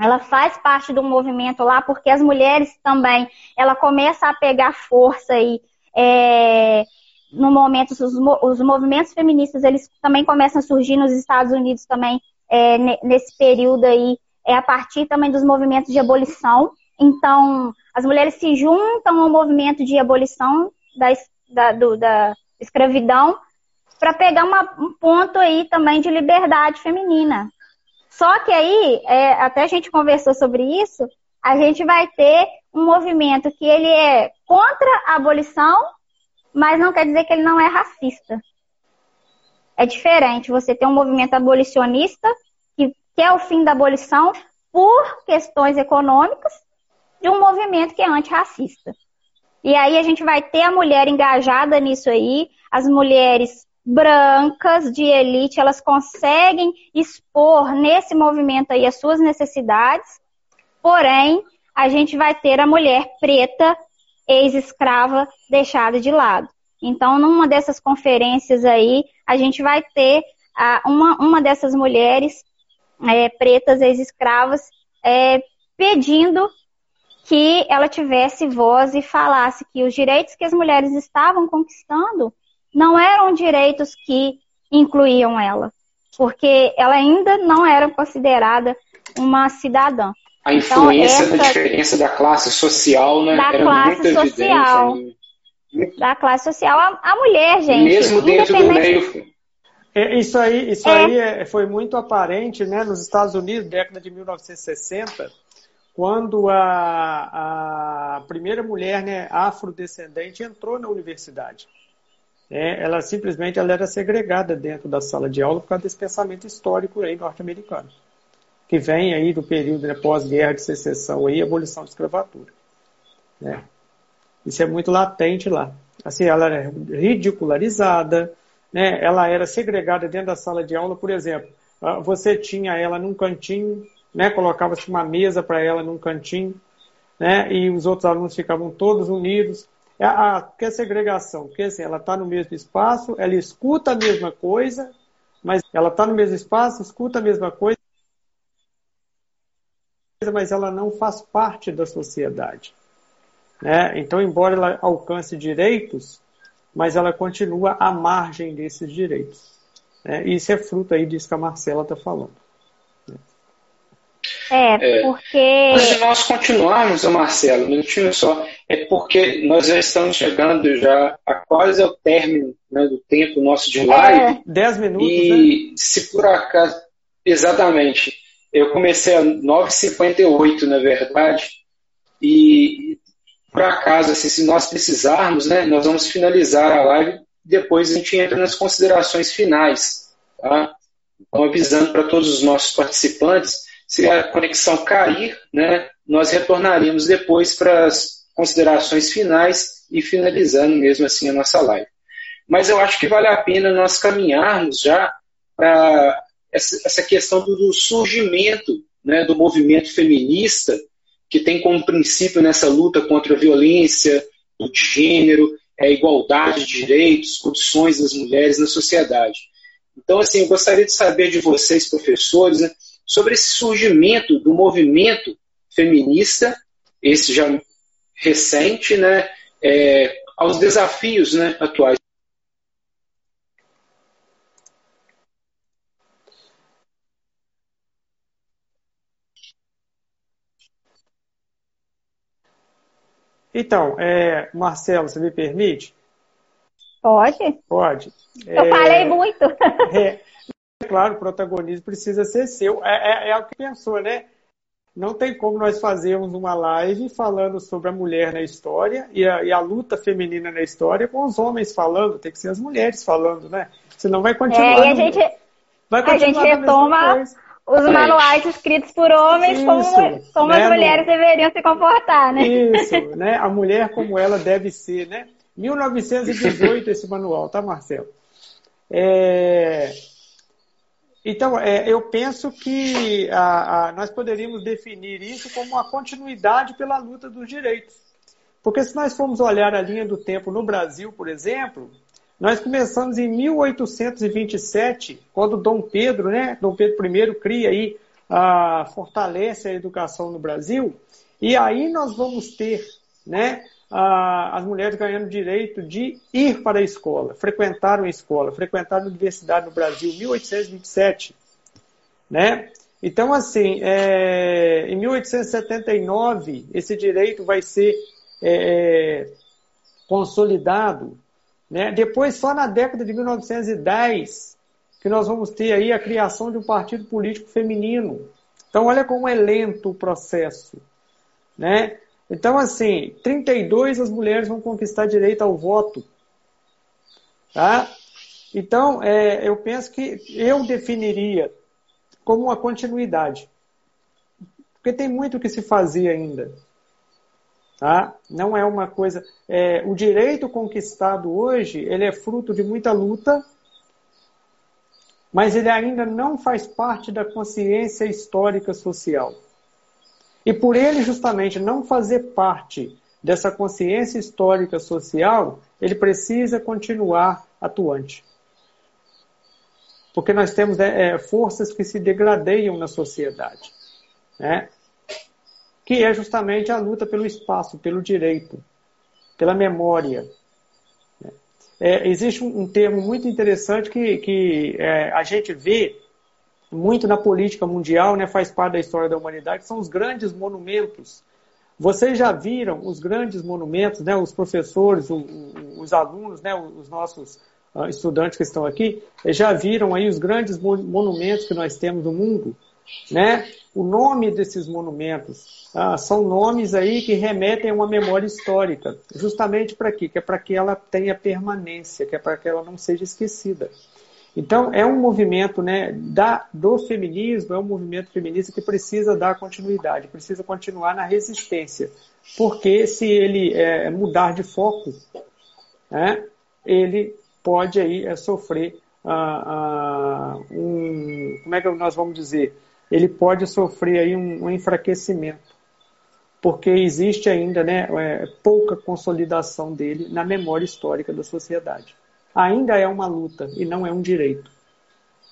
ela faz parte do movimento lá, porque as mulheres também, ela começa a pegar força aí, é, no momento, os, os, movimentos feministas, eles também começam a surgir nos Estados Unidos também, é, nesse período aí, é a partir também dos movimentos de abolição. Então, as mulheres se juntam ao movimento de abolição da, da, do, da escravidão para pegar uma, um ponto aí também de liberdade feminina. Só que aí, é, até a gente conversou sobre isso, a gente vai ter um movimento que ele é contra a abolição, mas não quer dizer que ele não é racista. É diferente você ter um movimento abolicionista, que quer o fim da abolição por questões econômicas, de um movimento que é antirracista. E aí a gente vai ter a mulher engajada nisso aí, as mulheres brancas de elite, elas conseguem expor nesse movimento aí as suas necessidades, porém, a gente vai ter a mulher preta, ex-escrava, deixada de lado. Então, numa dessas conferências aí, a gente vai ter uma, uma dessas mulheres é, pretas ex-escravas é, pedindo que ela tivesse voz e falasse que os direitos que as mulheres estavam conquistando não eram direitos que incluíam ela, porque ela ainda não era considerada uma cidadã. A então, influência então, essa, da diferença da classe social, né? Da era classe social. Evidente, da classe social. A, a, mulher, gente. Mesmo dentro do meio. É, isso aí, isso é. aí é, foi muito aparente né, nos Estados Unidos, década de 1960, quando a, a primeira mulher né, afrodescendente entrou na universidade. É, ela simplesmente ela era segregada dentro da sala de aula por causa desse pensamento histórico aí norte-americano que vem aí do período né, pós-guerra de secessão e abolição da escravatura. Né? Isso é muito latente lá. Assim, ela era ridicularizada, né? ela era segregada dentro da sala de aula, por exemplo, ah, você tinha ela num cantinho, né? colocava-se uma mesa para ela num cantinho, né? e os outros alunos ficavam todos unidos. É a, que é segregação? Porque assim, ela está no mesmo espaço, ela escuta a mesma coisa, mas ela está no mesmo espaço, escuta a mesma coisa, mas ela não faz parte da sociedade. Né? Então, embora ela alcance direitos, mas ela continua à margem desses direitos. Né? Isso é fruto aí disso que a Marcela está falando. É, é, porque. Mas se nós continuarmos, Marcelo, um minutinho só, é porque nós já estamos chegando já a quase ao término né, do tempo nosso de live. É. Dez minutos. E né? se por acaso. Exatamente. Eu comecei a 9h58, na verdade, e por acaso, assim, se nós precisarmos, né, nós vamos finalizar a live, depois a gente entra nas considerações finais. Tá? Então, avisando para todos os nossos participantes, se a conexão cair, né, nós retornaremos depois para as considerações finais e finalizando mesmo assim a nossa live. Mas eu acho que vale a pena nós caminharmos já para essa, questão do, surgimento né, do movimento feminista, que tem como princípio nessa luta contra a violência do gênero, a igualdade de direitos, condições das mulheres na sociedade. Então, assim, eu gostaria de saber de vocês, professores, né, sobre esse surgimento do movimento feminista, esse já recente, né, é, aos desafios né, atuais. Então, é, Marcelo, você me permite? Pode. Pode. Eu é, falei muito. É, claro, o protagonismo precisa ser seu. É, é, é o que pensou, né? Não tem como nós fazermos uma live falando sobre a mulher na história e a, e a, luta feminina na história com os homens falando, tem que ser as mulheres falando, né? Senão vai continuar. É, e a gente, vai continuar a gente retoma os manuais escritos por homens Isso, como, como né, as mulheres no... deveriam se comportar, né? Isso, né? A mulher como ela deve ser, né? 1918 esse manual, tá, Marcelo? É... Então, é, eu penso que a, a, nós poderíamos definir isso como uma continuidade pela luta dos direitos. Porque se nós formos olhar a linha do tempo no Brasil, por exemplo, nós começamos em 1827, quando Dom Pedro, né, Dom Pedro I cria aí, a, fortalece a educação no Brasil, e aí nós vamos ter, né, a, as mulheres ganhando direito de ir para a escola, frequentar uma escola, frequentar a universidade no Brasil, 1827, né? Então, assim, é, em 1879, esse direito vai ser é, consolidado né? Depois, só na década de 1910, que nós vamos ter aí a criação de um partido político feminino. Então, olha como é lento o processo. Né? Então, assim, 32 as mulheres vão conquistar direito ao voto. Tá? Então, é, eu penso que eu definiria como uma continuidade. Porque tem muito que se fazer ainda. Tá? Não é uma coisa. É, o direito conquistado hoje ele é fruto de muita luta, mas ele ainda não faz parte da consciência histórica social. E por ele justamente não fazer parte dessa consciência histórica social, ele precisa continuar atuante. Porque nós temos é, é, forças que se degradeiam na sociedade, né? que é justamente a luta pelo espaço, pelo direito, pela memória. É, existe um, termo muito interessante que, que é, a gente vê muito na política mundial, né, faz parte da história da humanidade, são os grandes monumentos. Vocês já viram os grandes monumentos, né, os professores, o, o, os alunos, né, os nossos uh, estudantes que estão aqui, já viram aí os grandes monumentos que nós temos no mundo, né? O nome desses monumentos ah, são nomes aí que remetem a uma memória histórica, justamente para quê? Que é para que ela tenha permanência, que é para que ela não seja esquecida. Então, é um movimento né, da, do feminismo, é um movimento feminista que precisa dar continuidade, precisa continuar na resistência. Porque se ele é, mudar de foco, né, ele pode aí é, sofrer ah, ah, um. Como é que nós vamos dizer? Ele pode sofrer aí um, um enfraquecimento. Porque existe ainda né, é, pouca consolidação dele na memória histórica da sociedade ainda é uma luta e não é um direito.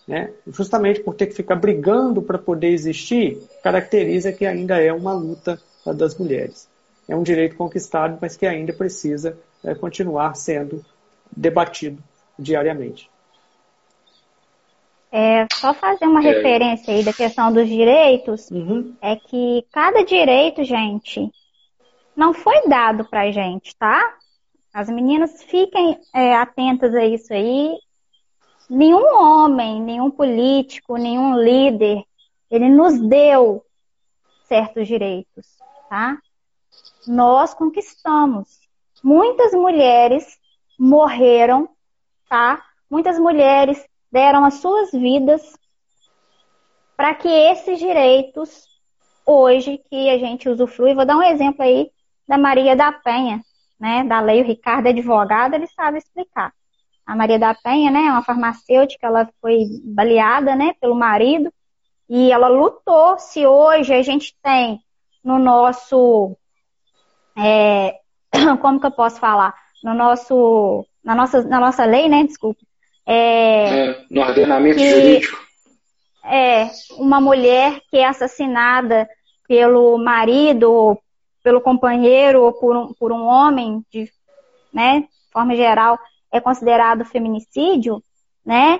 Né? Justamente por ter que ficar brigando para poder existir, caracteriza que ainda é uma luta das mulheres. É um direito conquistado, mas que ainda precisa é, continuar sendo debatido diariamente. É, só fazer uma é. referência aí da questão dos direitos, uhum. é que cada direito, gente, não foi dado pra gente, tá? As meninas fiquem é, atentas a isso aí. Nenhum homem, nenhum político, nenhum líder, ele nos deu certos direitos, tá? Nós conquistamos. Muitas mulheres morreram, tá? Muitas mulheres deram as suas vidas para que esses direitos hoje que a gente usufrui, vou dar um exemplo aí da Maria da Penha, né, da lei, o Ricardo é advogado, ele sabe explicar. A Maria da Penha, né, é uma farmacêutica, ela foi baleada, né, pelo marido, e ela lutou. Se hoje a gente tem no nosso, é, como que eu posso falar, no nosso, na nossa, na nossa lei, né, desculpa, é, é, no ordenamento que, jurídico. É, uma mulher que é assassinada pelo marido pelo companheiro ou por um, por um homem, de né, forma geral, é considerado feminicídio, né?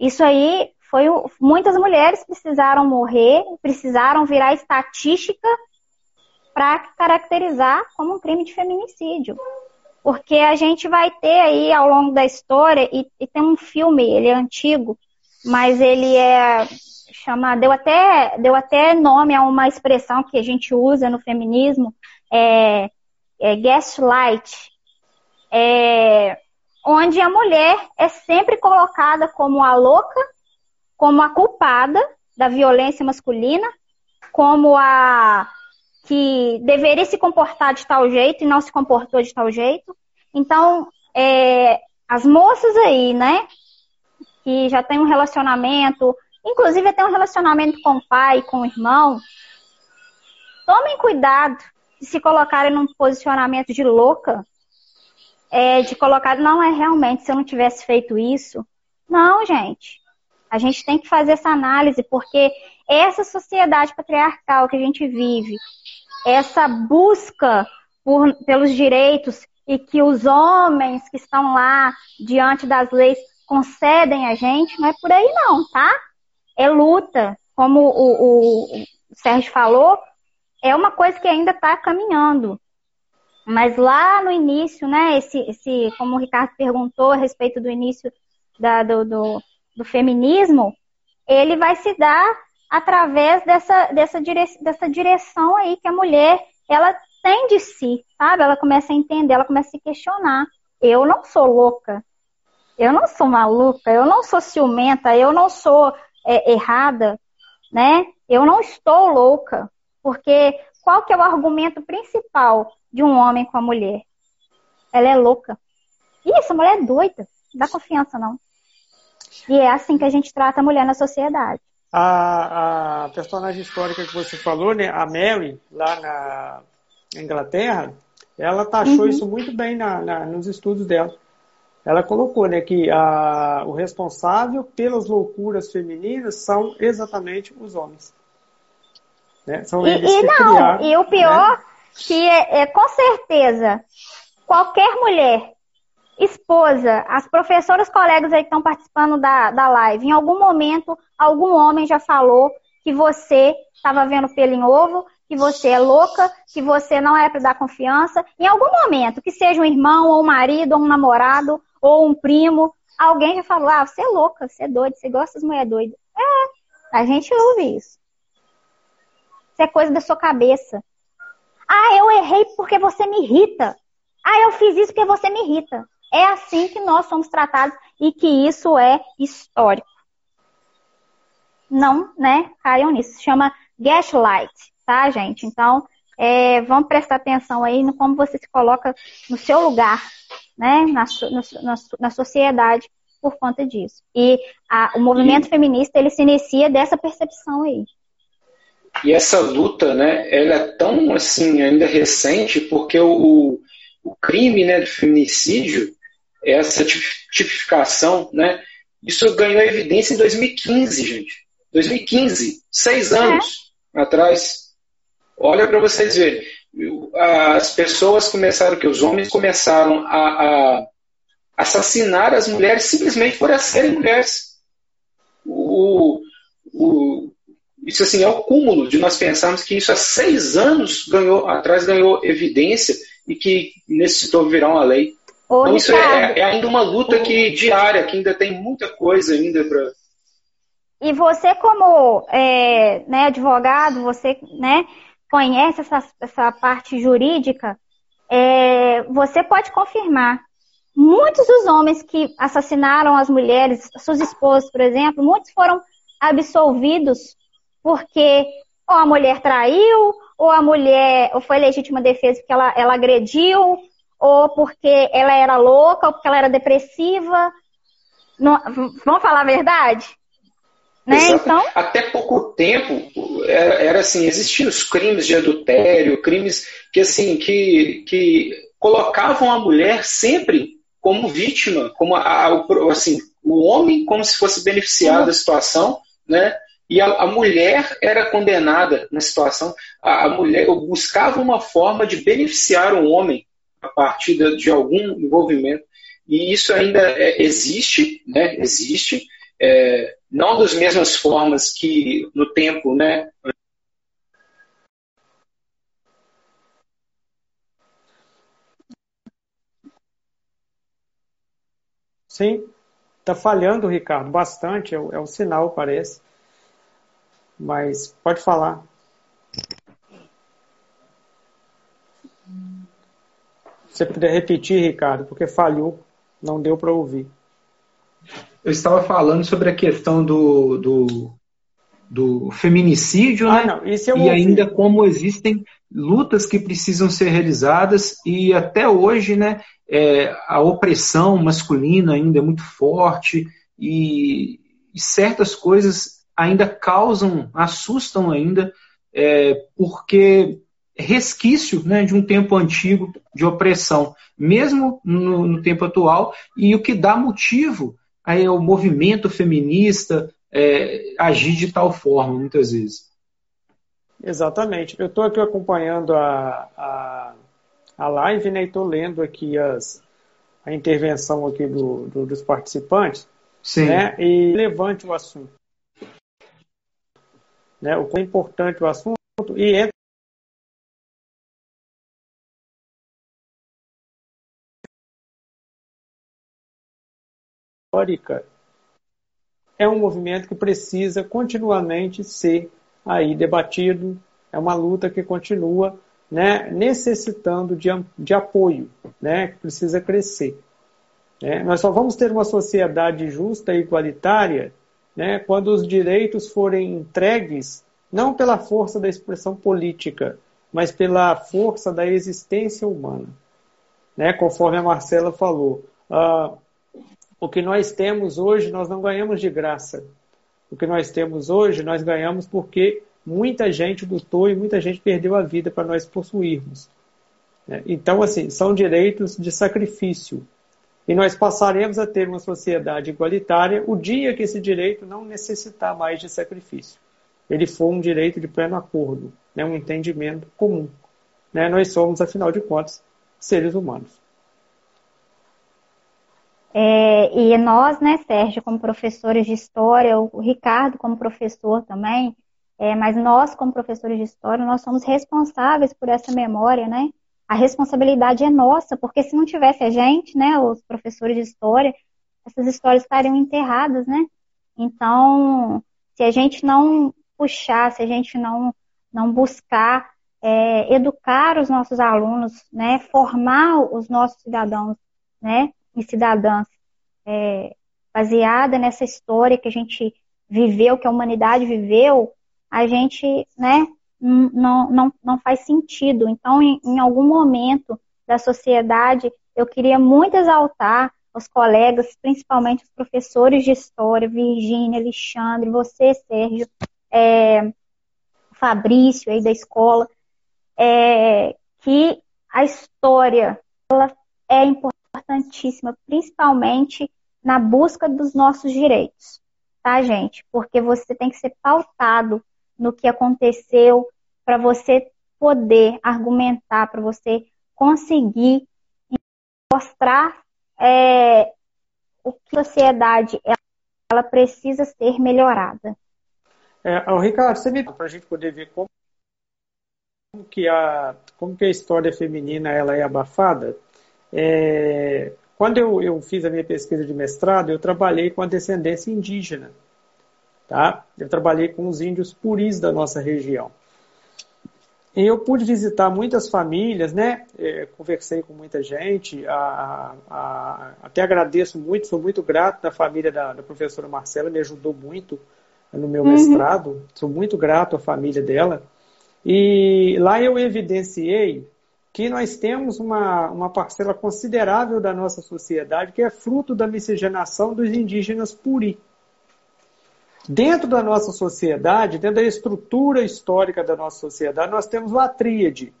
Isso aí foi muitas mulheres precisaram morrer, precisaram virar estatística para caracterizar como um crime de feminicídio. Porque a gente vai ter aí ao longo da história, e, e tem um filme, ele é antigo, mas ele é chama, deu até, deu até nome a uma expressão que a gente usa no feminismo, é, é gaslight, é, onde a mulher é sempre colocada como a louca, como a culpada da violência masculina, como a que deveria se comportar de tal jeito e não se comportou de tal jeito. Então, é, as moças aí, né, que já tem um relacionamento inclusive até um relacionamento com o pai, com o irmão, tomem cuidado de se colocarem num posicionamento de louca, é, de colocar, não é realmente, se eu não tivesse feito isso. Não, gente. A gente tem que fazer essa análise, porque essa sociedade patriarcal que a gente vive, essa busca por, pelos direitos e que os homens que estão lá diante das leis concedem a gente, não é por aí não, tá? É luta, como o, o, Sérgio falou, é uma coisa que ainda está caminhando. Mas lá no início, né, esse, esse, como o Ricardo perguntou a respeito do início da, do, do, do feminismo, ele vai se dar através dessa, dessa, dire, dessa direção aí que a mulher ela tem de si, sabe? Ela começa a entender, ela começa a se questionar. Eu não sou louca, eu não sou maluca, eu não sou ciumenta, eu não sou é, errada, né? Eu não estou louca, porque qual que é o argumento principal de um homem com a mulher? Ela é louca. Ih, essa mulher é doida. Não dá confiança, não. E é assim que a gente trata a mulher na sociedade. A, a personagem histórica que você falou, né, a Mary, lá na Inglaterra, ela taxou uhum. isso muito bem na, na, nos estudos dela. Ela colocou né, que a, o responsável pelas loucuras femininas são exatamente os homens. Né? São eles e, e não, criaram, e o pior né? que é, é, com certeza qualquer mulher, esposa, as professoras, colegas aí que estão participando da, da live, em algum momento algum homem já falou que você estava vendo pelo em ovo, que você é louca, que você não é para dar confiança. Em algum momento, que seja um irmão, ou um marido, ou um namorado, ou um primo, alguém já falou: ah, você é louca, você é doida, você gosta das mulheres doidas. É, a gente ouve isso. Isso é coisa da sua cabeça. Ah, eu errei porque você me irrita. Ah, eu fiz isso porque você me irrita. É assim que nós somos tratados e que isso é histórico. Não, né? Caiam nisso. Se chama gaslight, tá, gente? Então, é, vamos prestar atenção aí no como você se coloca no seu lugar, né? Na, na, na sociedade por conta disso. E a, o movimento e, feminista ele se inicia dessa percepção aí. E essa luta, né? Ela é tão assim ainda recente porque o, o crime né, do feminicídio, essa tipificação, né, isso ganhou evidência em 2015, gente. 2015, seis é. anos é. atrás. Olha para vocês verem. As pessoas começaram, que os homens começaram a, a assassinar as mulheres simplesmente por serem mulheres. O, o, isso assim é o cúmulo de nós pensarmos que isso há seis anos ganhou, atrás ganhou evidência e que necessitou virar uma lei. Ô, então, isso é, é, ainda uma luta que diária, que ainda tem muita coisa ainda para. E você, como é, né, advogado, você né, conhece essa, essa parte jurídica, é, você pode confirmar. Muitos dos homens que assassinaram as mulheres, suas esposas, por exemplo, muitos foram absolvidos porque ou a mulher traiu, ou a mulher ou foi legítima defesa porque ela, ela agrediu, ou porque ela era louca, ou porque ela era depressiva. Não, vamos falar a verdade? Né? Então... Até pouco tempo era, era, assim, existiam os crimes de adultério, crimes que assim que, que colocavam a mulher sempre como vítima, como a, a, assim, o homem como se fosse beneficiado da situação, né? E a, a, mulher era condenada na situação. A, a, mulher buscava uma forma de beneficiar o homem a partir de, de algum envolvimento. E isso ainda é, existe, né? Existe, é, não das mesmas formas que no tempo, né? Sim, está falhando, Ricardo, bastante, é o, é o sinal, parece. Mas pode falar. Você puder repetir, Ricardo, porque falhou, não deu para ouvir. Eu estava falando sobre a questão do, do, do feminicídio, ah, né? Não, e ouvi. ainda como existem lutas que precisam ser realizadas e até hoje, né, é, a opressão masculina ainda é muito forte e, e certas coisas ainda causam, assustam ainda, é, porque resquício né, de um tempo antigo de opressão, mesmo no, no tempo atual, e o que dá motivo ao movimento feminista é, agir de tal forma, muitas vezes. Exatamente. Eu estou aqui acompanhando a, a, a live né, e estou lendo aqui as, a intervenção aqui do, do, dos participantes. Sim. Né, e levante o assunto né, o quão importante o assunto, e entra histórica é um movimento que precisa continuamente ser aí debatido, é uma luta que continua né, necessitando de, de apoio, né, que precisa crescer. Né? Nós só vamos ter uma sociedade justa e igualitária né, quando os direitos forem entregues não pela força da expressão política, mas pela força da existência humana. Né, conforme a Marcela falou, uh, o que nós temos hoje nós não ganhamos de graça. O que nós temos hoje nós ganhamos porque muita gente lutou e muita gente perdeu a vida para nós possuirmos. Né? Então, assim, são direitos de sacrifício. E nós passaremos a ter uma sociedade igualitária o dia que esse direito não necessitar mais de sacrifício. Ele for um direito de pleno acordo, né? um entendimento comum. Né? Nós somos, afinal de contas, seres humanos. É, e nós, né, Sérgio, como professores de história, o Ricardo como professor também, é, mas nós, como professores de história, nós somos responsáveis por essa memória, né? A responsabilidade é nossa, porque se não tivesse a gente, né, os professores de história, essas histórias estariam enterradas, né? Então, se a gente não puxar, se a gente não, não buscar é, educar os nossos alunos, né, formar os nossos cidadãos, né, e cidadãs é, baseada nessa história que a gente viveu, que a humanidade viveu, a gente, né, não, não, não faz sentido. Então, em, em algum momento da sociedade, eu queria muito exaltar os colegas, principalmente os professores de história, Virgínia, Alexandre, você, Sérgio, é, Fabrício aí da escola, é, que a história ela é importante importantíssima, principalmente na busca dos nossos direitos, tá, gente? Porque você tem que ser pautado no que aconteceu para você poder argumentar, para você conseguir mostrar é, o que a sociedade ela, ela precisa ser melhorada. É, Ricardo, você me para a gente poder ver como que a como que a história feminina ela é abafada é, quando eu, eu, fiz a minha pesquisa de mestrado, eu trabalhei com a descendência indígena. Tá? Eu trabalhei com os índios puris da nossa região. E eu pude visitar muitas famílias, né? É, conversei com muita gente, a, a, até agradeço muito, sou muito grato da família da, da professora Marcela, me ajudou muito no meu uhum. mestrado, sou muito grato à família dela. E lá eu evidenciei que nós temos uma, uma parcela considerável da nossa sociedade que é fruto da miscigenação dos indígenas puri. Dentro da nossa sociedade, dentro da estrutura histórica da nossa sociedade, nós temos uma tríade: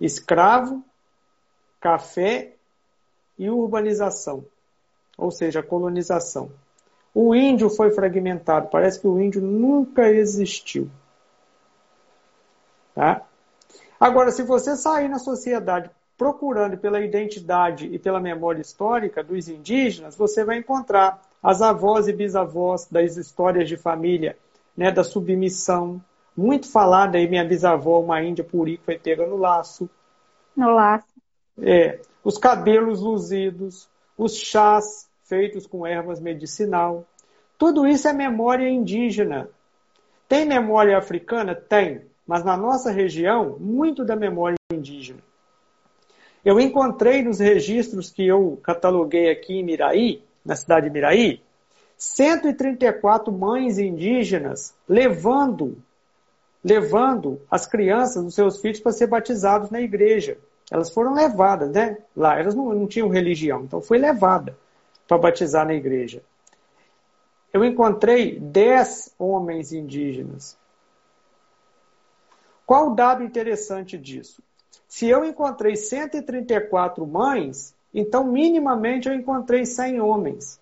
escravo, café e urbanização, ou seja, colonização. O índio foi fragmentado, parece que o índio nunca existiu. Tá? Agora, se você sair na sociedade procurando pela identidade e pela memória histórica dos indígenas, você vai encontrar as avós e bisavós das histórias de família, né, da submissão. Muito falada aí, minha bisavó, uma índia puri, foi pega no laço. No laço. É, os cabelos luzidos, os chás feitos com ervas medicinal. Tudo isso é memória indígena. Tem memória africana? Tem mas na nossa região, muito da memória indígena. Eu encontrei nos registros que eu cataloguei aqui em Miraí, na cidade de Miraí, 134 mães indígenas levando levando as crianças, os seus filhos, para ser batizados na igreja. Elas foram levadas, né? Lá, elas não, não tinham religião, então foi levada para batizar na igreja. Eu encontrei 10 homens indígenas qual o dado interessante disso? Se eu encontrei 134 mães, então minimamente eu encontrei 100 homens.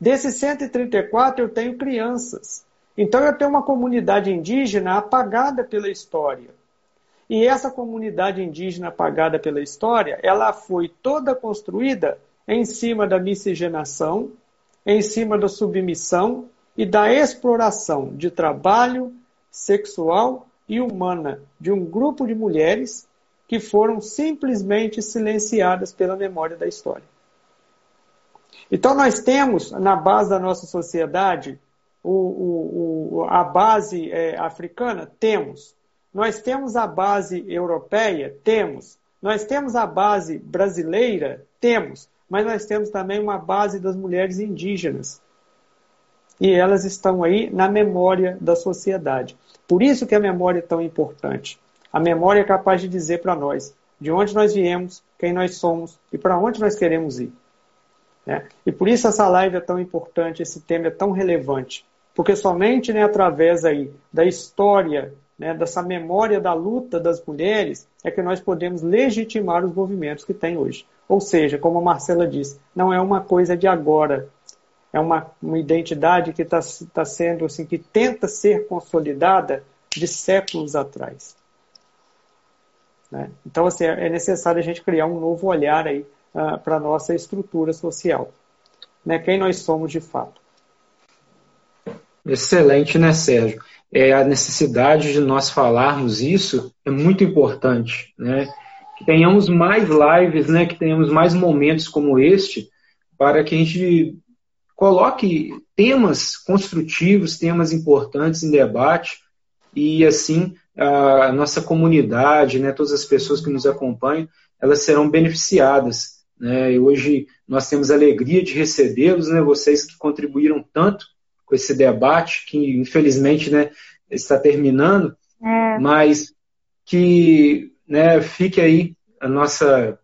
Desses 134 eu tenho crianças. Então eu tenho uma comunidade indígena apagada pela história. E essa comunidade indígena apagada pela história, ela foi toda construída em cima da miscigenação, em cima da submissão e da exploração de trabalho sexual e humana de um grupo de mulheres que foram simplesmente silenciadas pela memória da história. Então, nós temos na base da nossa sociedade o, o, a base é, africana? Temos. Nós temos a base europeia? Temos. Nós temos a base brasileira? Temos. Mas nós temos também uma base das mulheres indígenas. E elas estão aí na memória da sociedade. Por isso que a memória é tão importante. A memória é capaz de dizer para nós de onde nós viemos, quem nós somos e para onde nós queremos ir. Né? E por isso essa live é tão importante, esse tema é tão relevante. Porque somente né, através aí da história né, dessa memória da luta das mulheres, é que nós podemos legitimar os movimentos que tem hoje. Ou seja, como a Marcela disse, não é uma coisa de agora, é uma, uma identidade que está tá sendo assim, que tenta ser consolidada de séculos atrás. Né? Então, assim, é necessário a gente criar um novo olhar aí uh, para a nossa estrutura social. Né? Quem nós somos de fato. Excelente, né, Sérgio? É, a necessidade de nós falarmos isso é muito importante, né? Que tenhamos mais lives, né? Que tenhamos mais momentos como este, para que a gente coloque temas construtivos, temas importantes em debate e assim a nossa comunidade, né, todas as pessoas que nos acompanham, elas serão beneficiadas. Né? E hoje nós temos a alegria de recebê-los, né, vocês que contribuíram tanto com esse debate, que infelizmente né, está terminando, é. mas que né, fique aí a nossa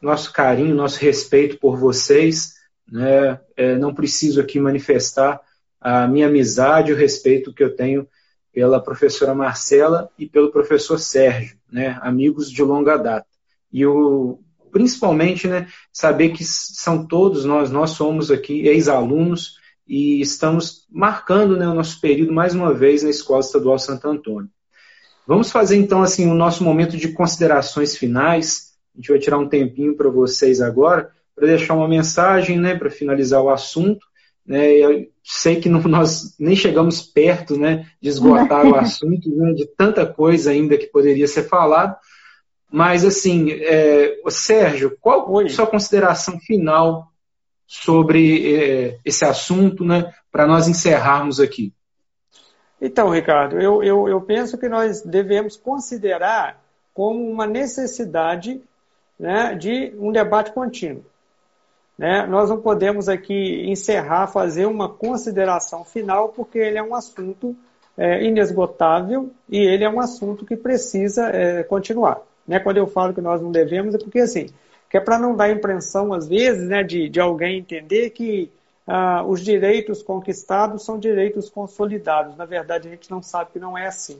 nosso carinho, nosso respeito por vocês. Né? É, não preciso aqui manifestar a minha amizade, o respeito que eu tenho pela professora Marcela e pelo professor Sérgio, né, amigos de longa data. E o, principalmente né, saber que são todos nós, nós somos aqui ex-alunos e estamos marcando né, o nosso período mais uma vez na Escola Estadual Santo Antônio. Vamos fazer então assim o nosso momento de considerações finais. A gente vai tirar um tempinho para vocês agora para deixar uma mensagem, né, para finalizar o assunto né, eu sei que não, nós nem chegamos perto né, de esgotar o assunto, né, de tanta coisa ainda que poderia ser falado. Mas, assim, é, Sérgio, qual Oi. a sua consideração final sobre é, esse assunto, né, para nós encerrarmos aqui? Então, Ricardo, eu, eu, eu penso que nós devemos considerar como uma necessidade né, de um debate contínuo. Né? Nós não podemos aqui encerrar, fazer uma consideração final, porque ele é um assunto é, inesgotável e ele é um assunto que precisa é, continuar. Né? Quando eu falo que nós não devemos, é porque assim, que é para não dar impressão, às vezes, né, de, de alguém entender que ah, os direitos conquistados são direitos consolidados. Na verdade, a gente não sabe que não é assim.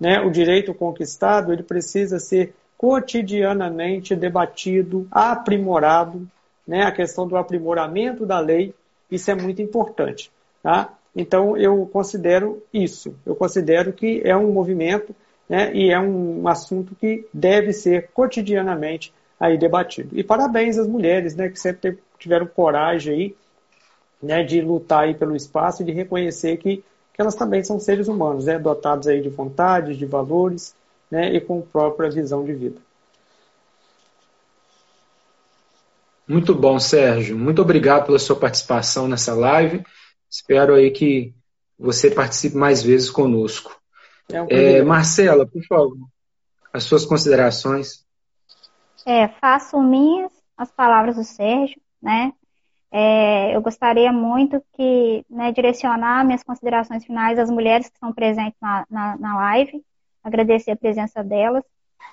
Né? O direito conquistado ele precisa ser cotidianamente debatido, aprimorado, né, a questão do aprimoramento da lei, isso é muito importante. Tá? Então, eu considero isso. Eu considero que é um movimento né, e é um assunto que deve ser cotidianamente aí debatido. E parabéns às mulheres né, que sempre tiveram coragem aí, né, de lutar aí pelo espaço e de reconhecer que, que elas também são seres humanos, né, dotados aí de vontades, de valores né, e com própria visão de vida. Muito bom, Sérgio. Muito obrigado pela sua participação nessa live. Espero aí que você participe mais vezes conosco. É um é, Marcela, por favor, as suas considerações. É, faço minhas as palavras do Sérgio, né? É, eu gostaria muito que né, direcionar minhas considerações finais às mulheres que estão presentes na, na, na live, agradecer a presença delas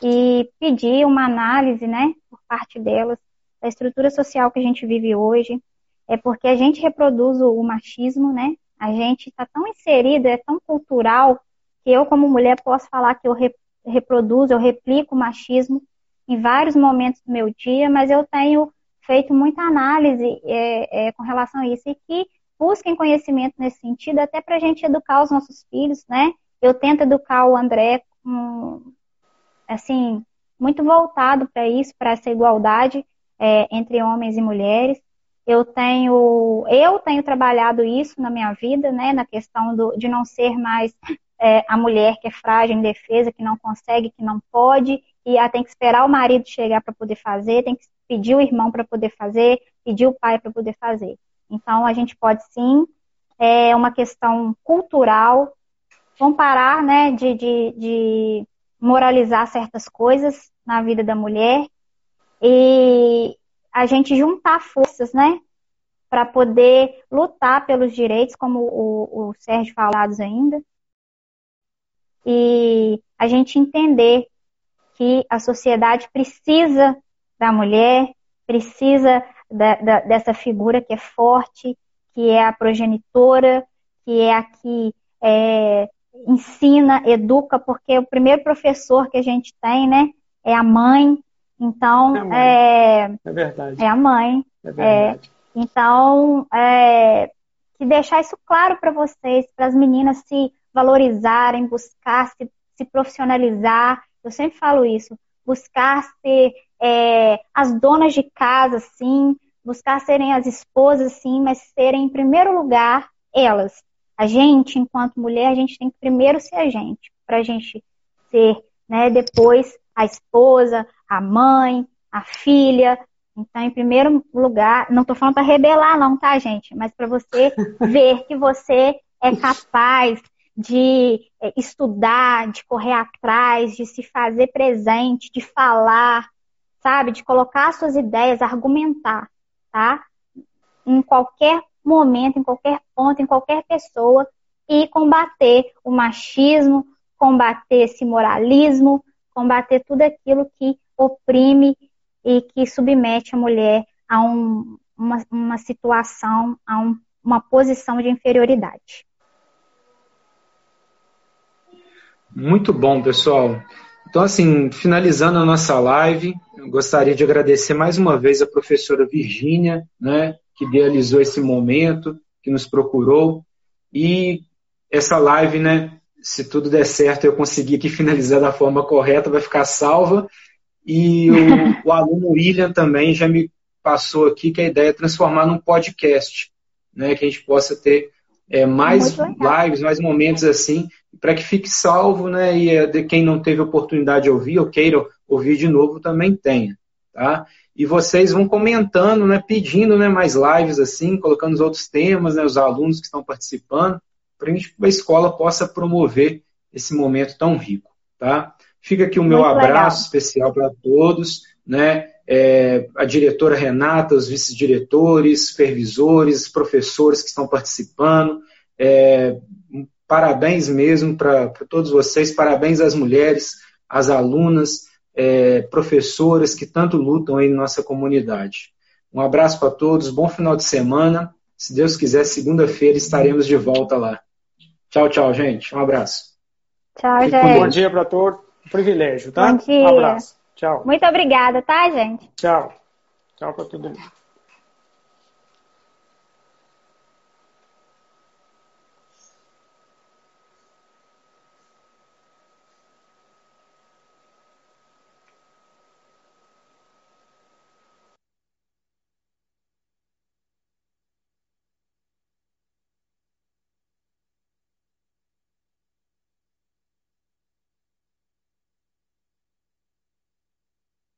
e pedir uma análise, né, por parte delas da estrutura social que a gente vive hoje, é porque a gente reproduz o machismo, né? A gente está tão inserido, é tão cultural, que eu, como mulher, posso falar que eu reproduzo, eu replico o machismo em vários momentos do meu dia, mas eu tenho feito muita análise é, é, com relação a isso e que busquem conhecimento nesse sentido, até para a gente educar os nossos filhos, né? Eu tento educar o André, um, assim, muito voltado para isso, para essa igualdade, é, entre homens e mulheres. Eu tenho, eu tenho trabalhado isso na minha vida, né, na questão do, de não ser mais é, a mulher que é frágil, indefesa, que não consegue, que não pode, e ela tem que esperar o marido chegar para poder fazer, tem que pedir o irmão para poder fazer, pedir o pai para poder fazer. Então, a gente pode sim, é uma questão cultural, comparar, né, de, de, de moralizar certas coisas na vida da mulher e a gente juntar forças, né, para poder lutar pelos direitos, como o, o Sérgio falados ainda, e a gente entender que a sociedade precisa da mulher, precisa da, da, dessa figura que é forte, que é a progenitora, que é a que é, ensina, educa, porque o primeiro professor que a gente tem, né, é a mãe. Então, é, mãe. é, é verdade. É a mãe. É verdade. É, então, é, que deixar isso claro para vocês, para as meninas se valorizarem, buscar se, se, profissionalizar. Eu sempre falo isso, buscar ser é, as donas de casa, sim, buscar serem as esposas, sim, mas serem em primeiro lugar elas. A gente, enquanto mulher, a gente tem que primeiro ser a gente, para a gente ser, né, depois a esposa, a mãe, a filha, então, em primeiro lugar, não estou falando para rebelar, não, tá, gente? Mas para você ver que você é capaz de é, estudar, de correr atrás, de se fazer presente, de falar, sabe? De colocar suas ideias, argumentar, tá? Em qualquer momento, em qualquer ponto, em qualquer pessoa e combater o machismo, combater esse moralismo, combater tudo aquilo que oprime e que submete a mulher a um, uma, uma situação, a um, uma posição de inferioridade. Muito bom, pessoal. Então, assim, finalizando a nossa live, gostaria de agradecer mais uma vez a professora Virgínia, né, que idealizou esse momento, que nos procurou. E essa live, né, se tudo der certo, eu conseguir aqui finalizar da forma correta, vai ficar salva e o, o aluno William também já me passou aqui que a ideia é transformar num podcast, né? Que a gente possa ter é, mais lives, mais momentos assim, para que fique salvo, né? E é, de quem não teve oportunidade de ouvir ou queira ouvir de novo também tenha, tá? E vocês vão comentando, né? Pedindo, né? Mais lives assim, colocando os outros temas, né? Os alunos que estão participando, a escola possa promover esse momento tão rico, tá? Fica aqui o meu Muito abraço legal. especial para todos, né? É, a diretora Renata, os vice-diretores, supervisores, professores que estão participando. É, parabéns mesmo para todos vocês, parabéns às mulheres, às alunas, é, professoras que tanto lutam aí na nossa comunidade. Um abraço para todos, bom final de semana. Se Deus quiser, segunda-feira estaremos de volta lá. Tchau, tchau, gente. Um abraço. Tchau, gente. Bom dia para todos. Um privilégio, tá? Bom dia. Um abraço. Tchau. Muito obrigada, tá, gente? Tchau. Tchau para todo mundo.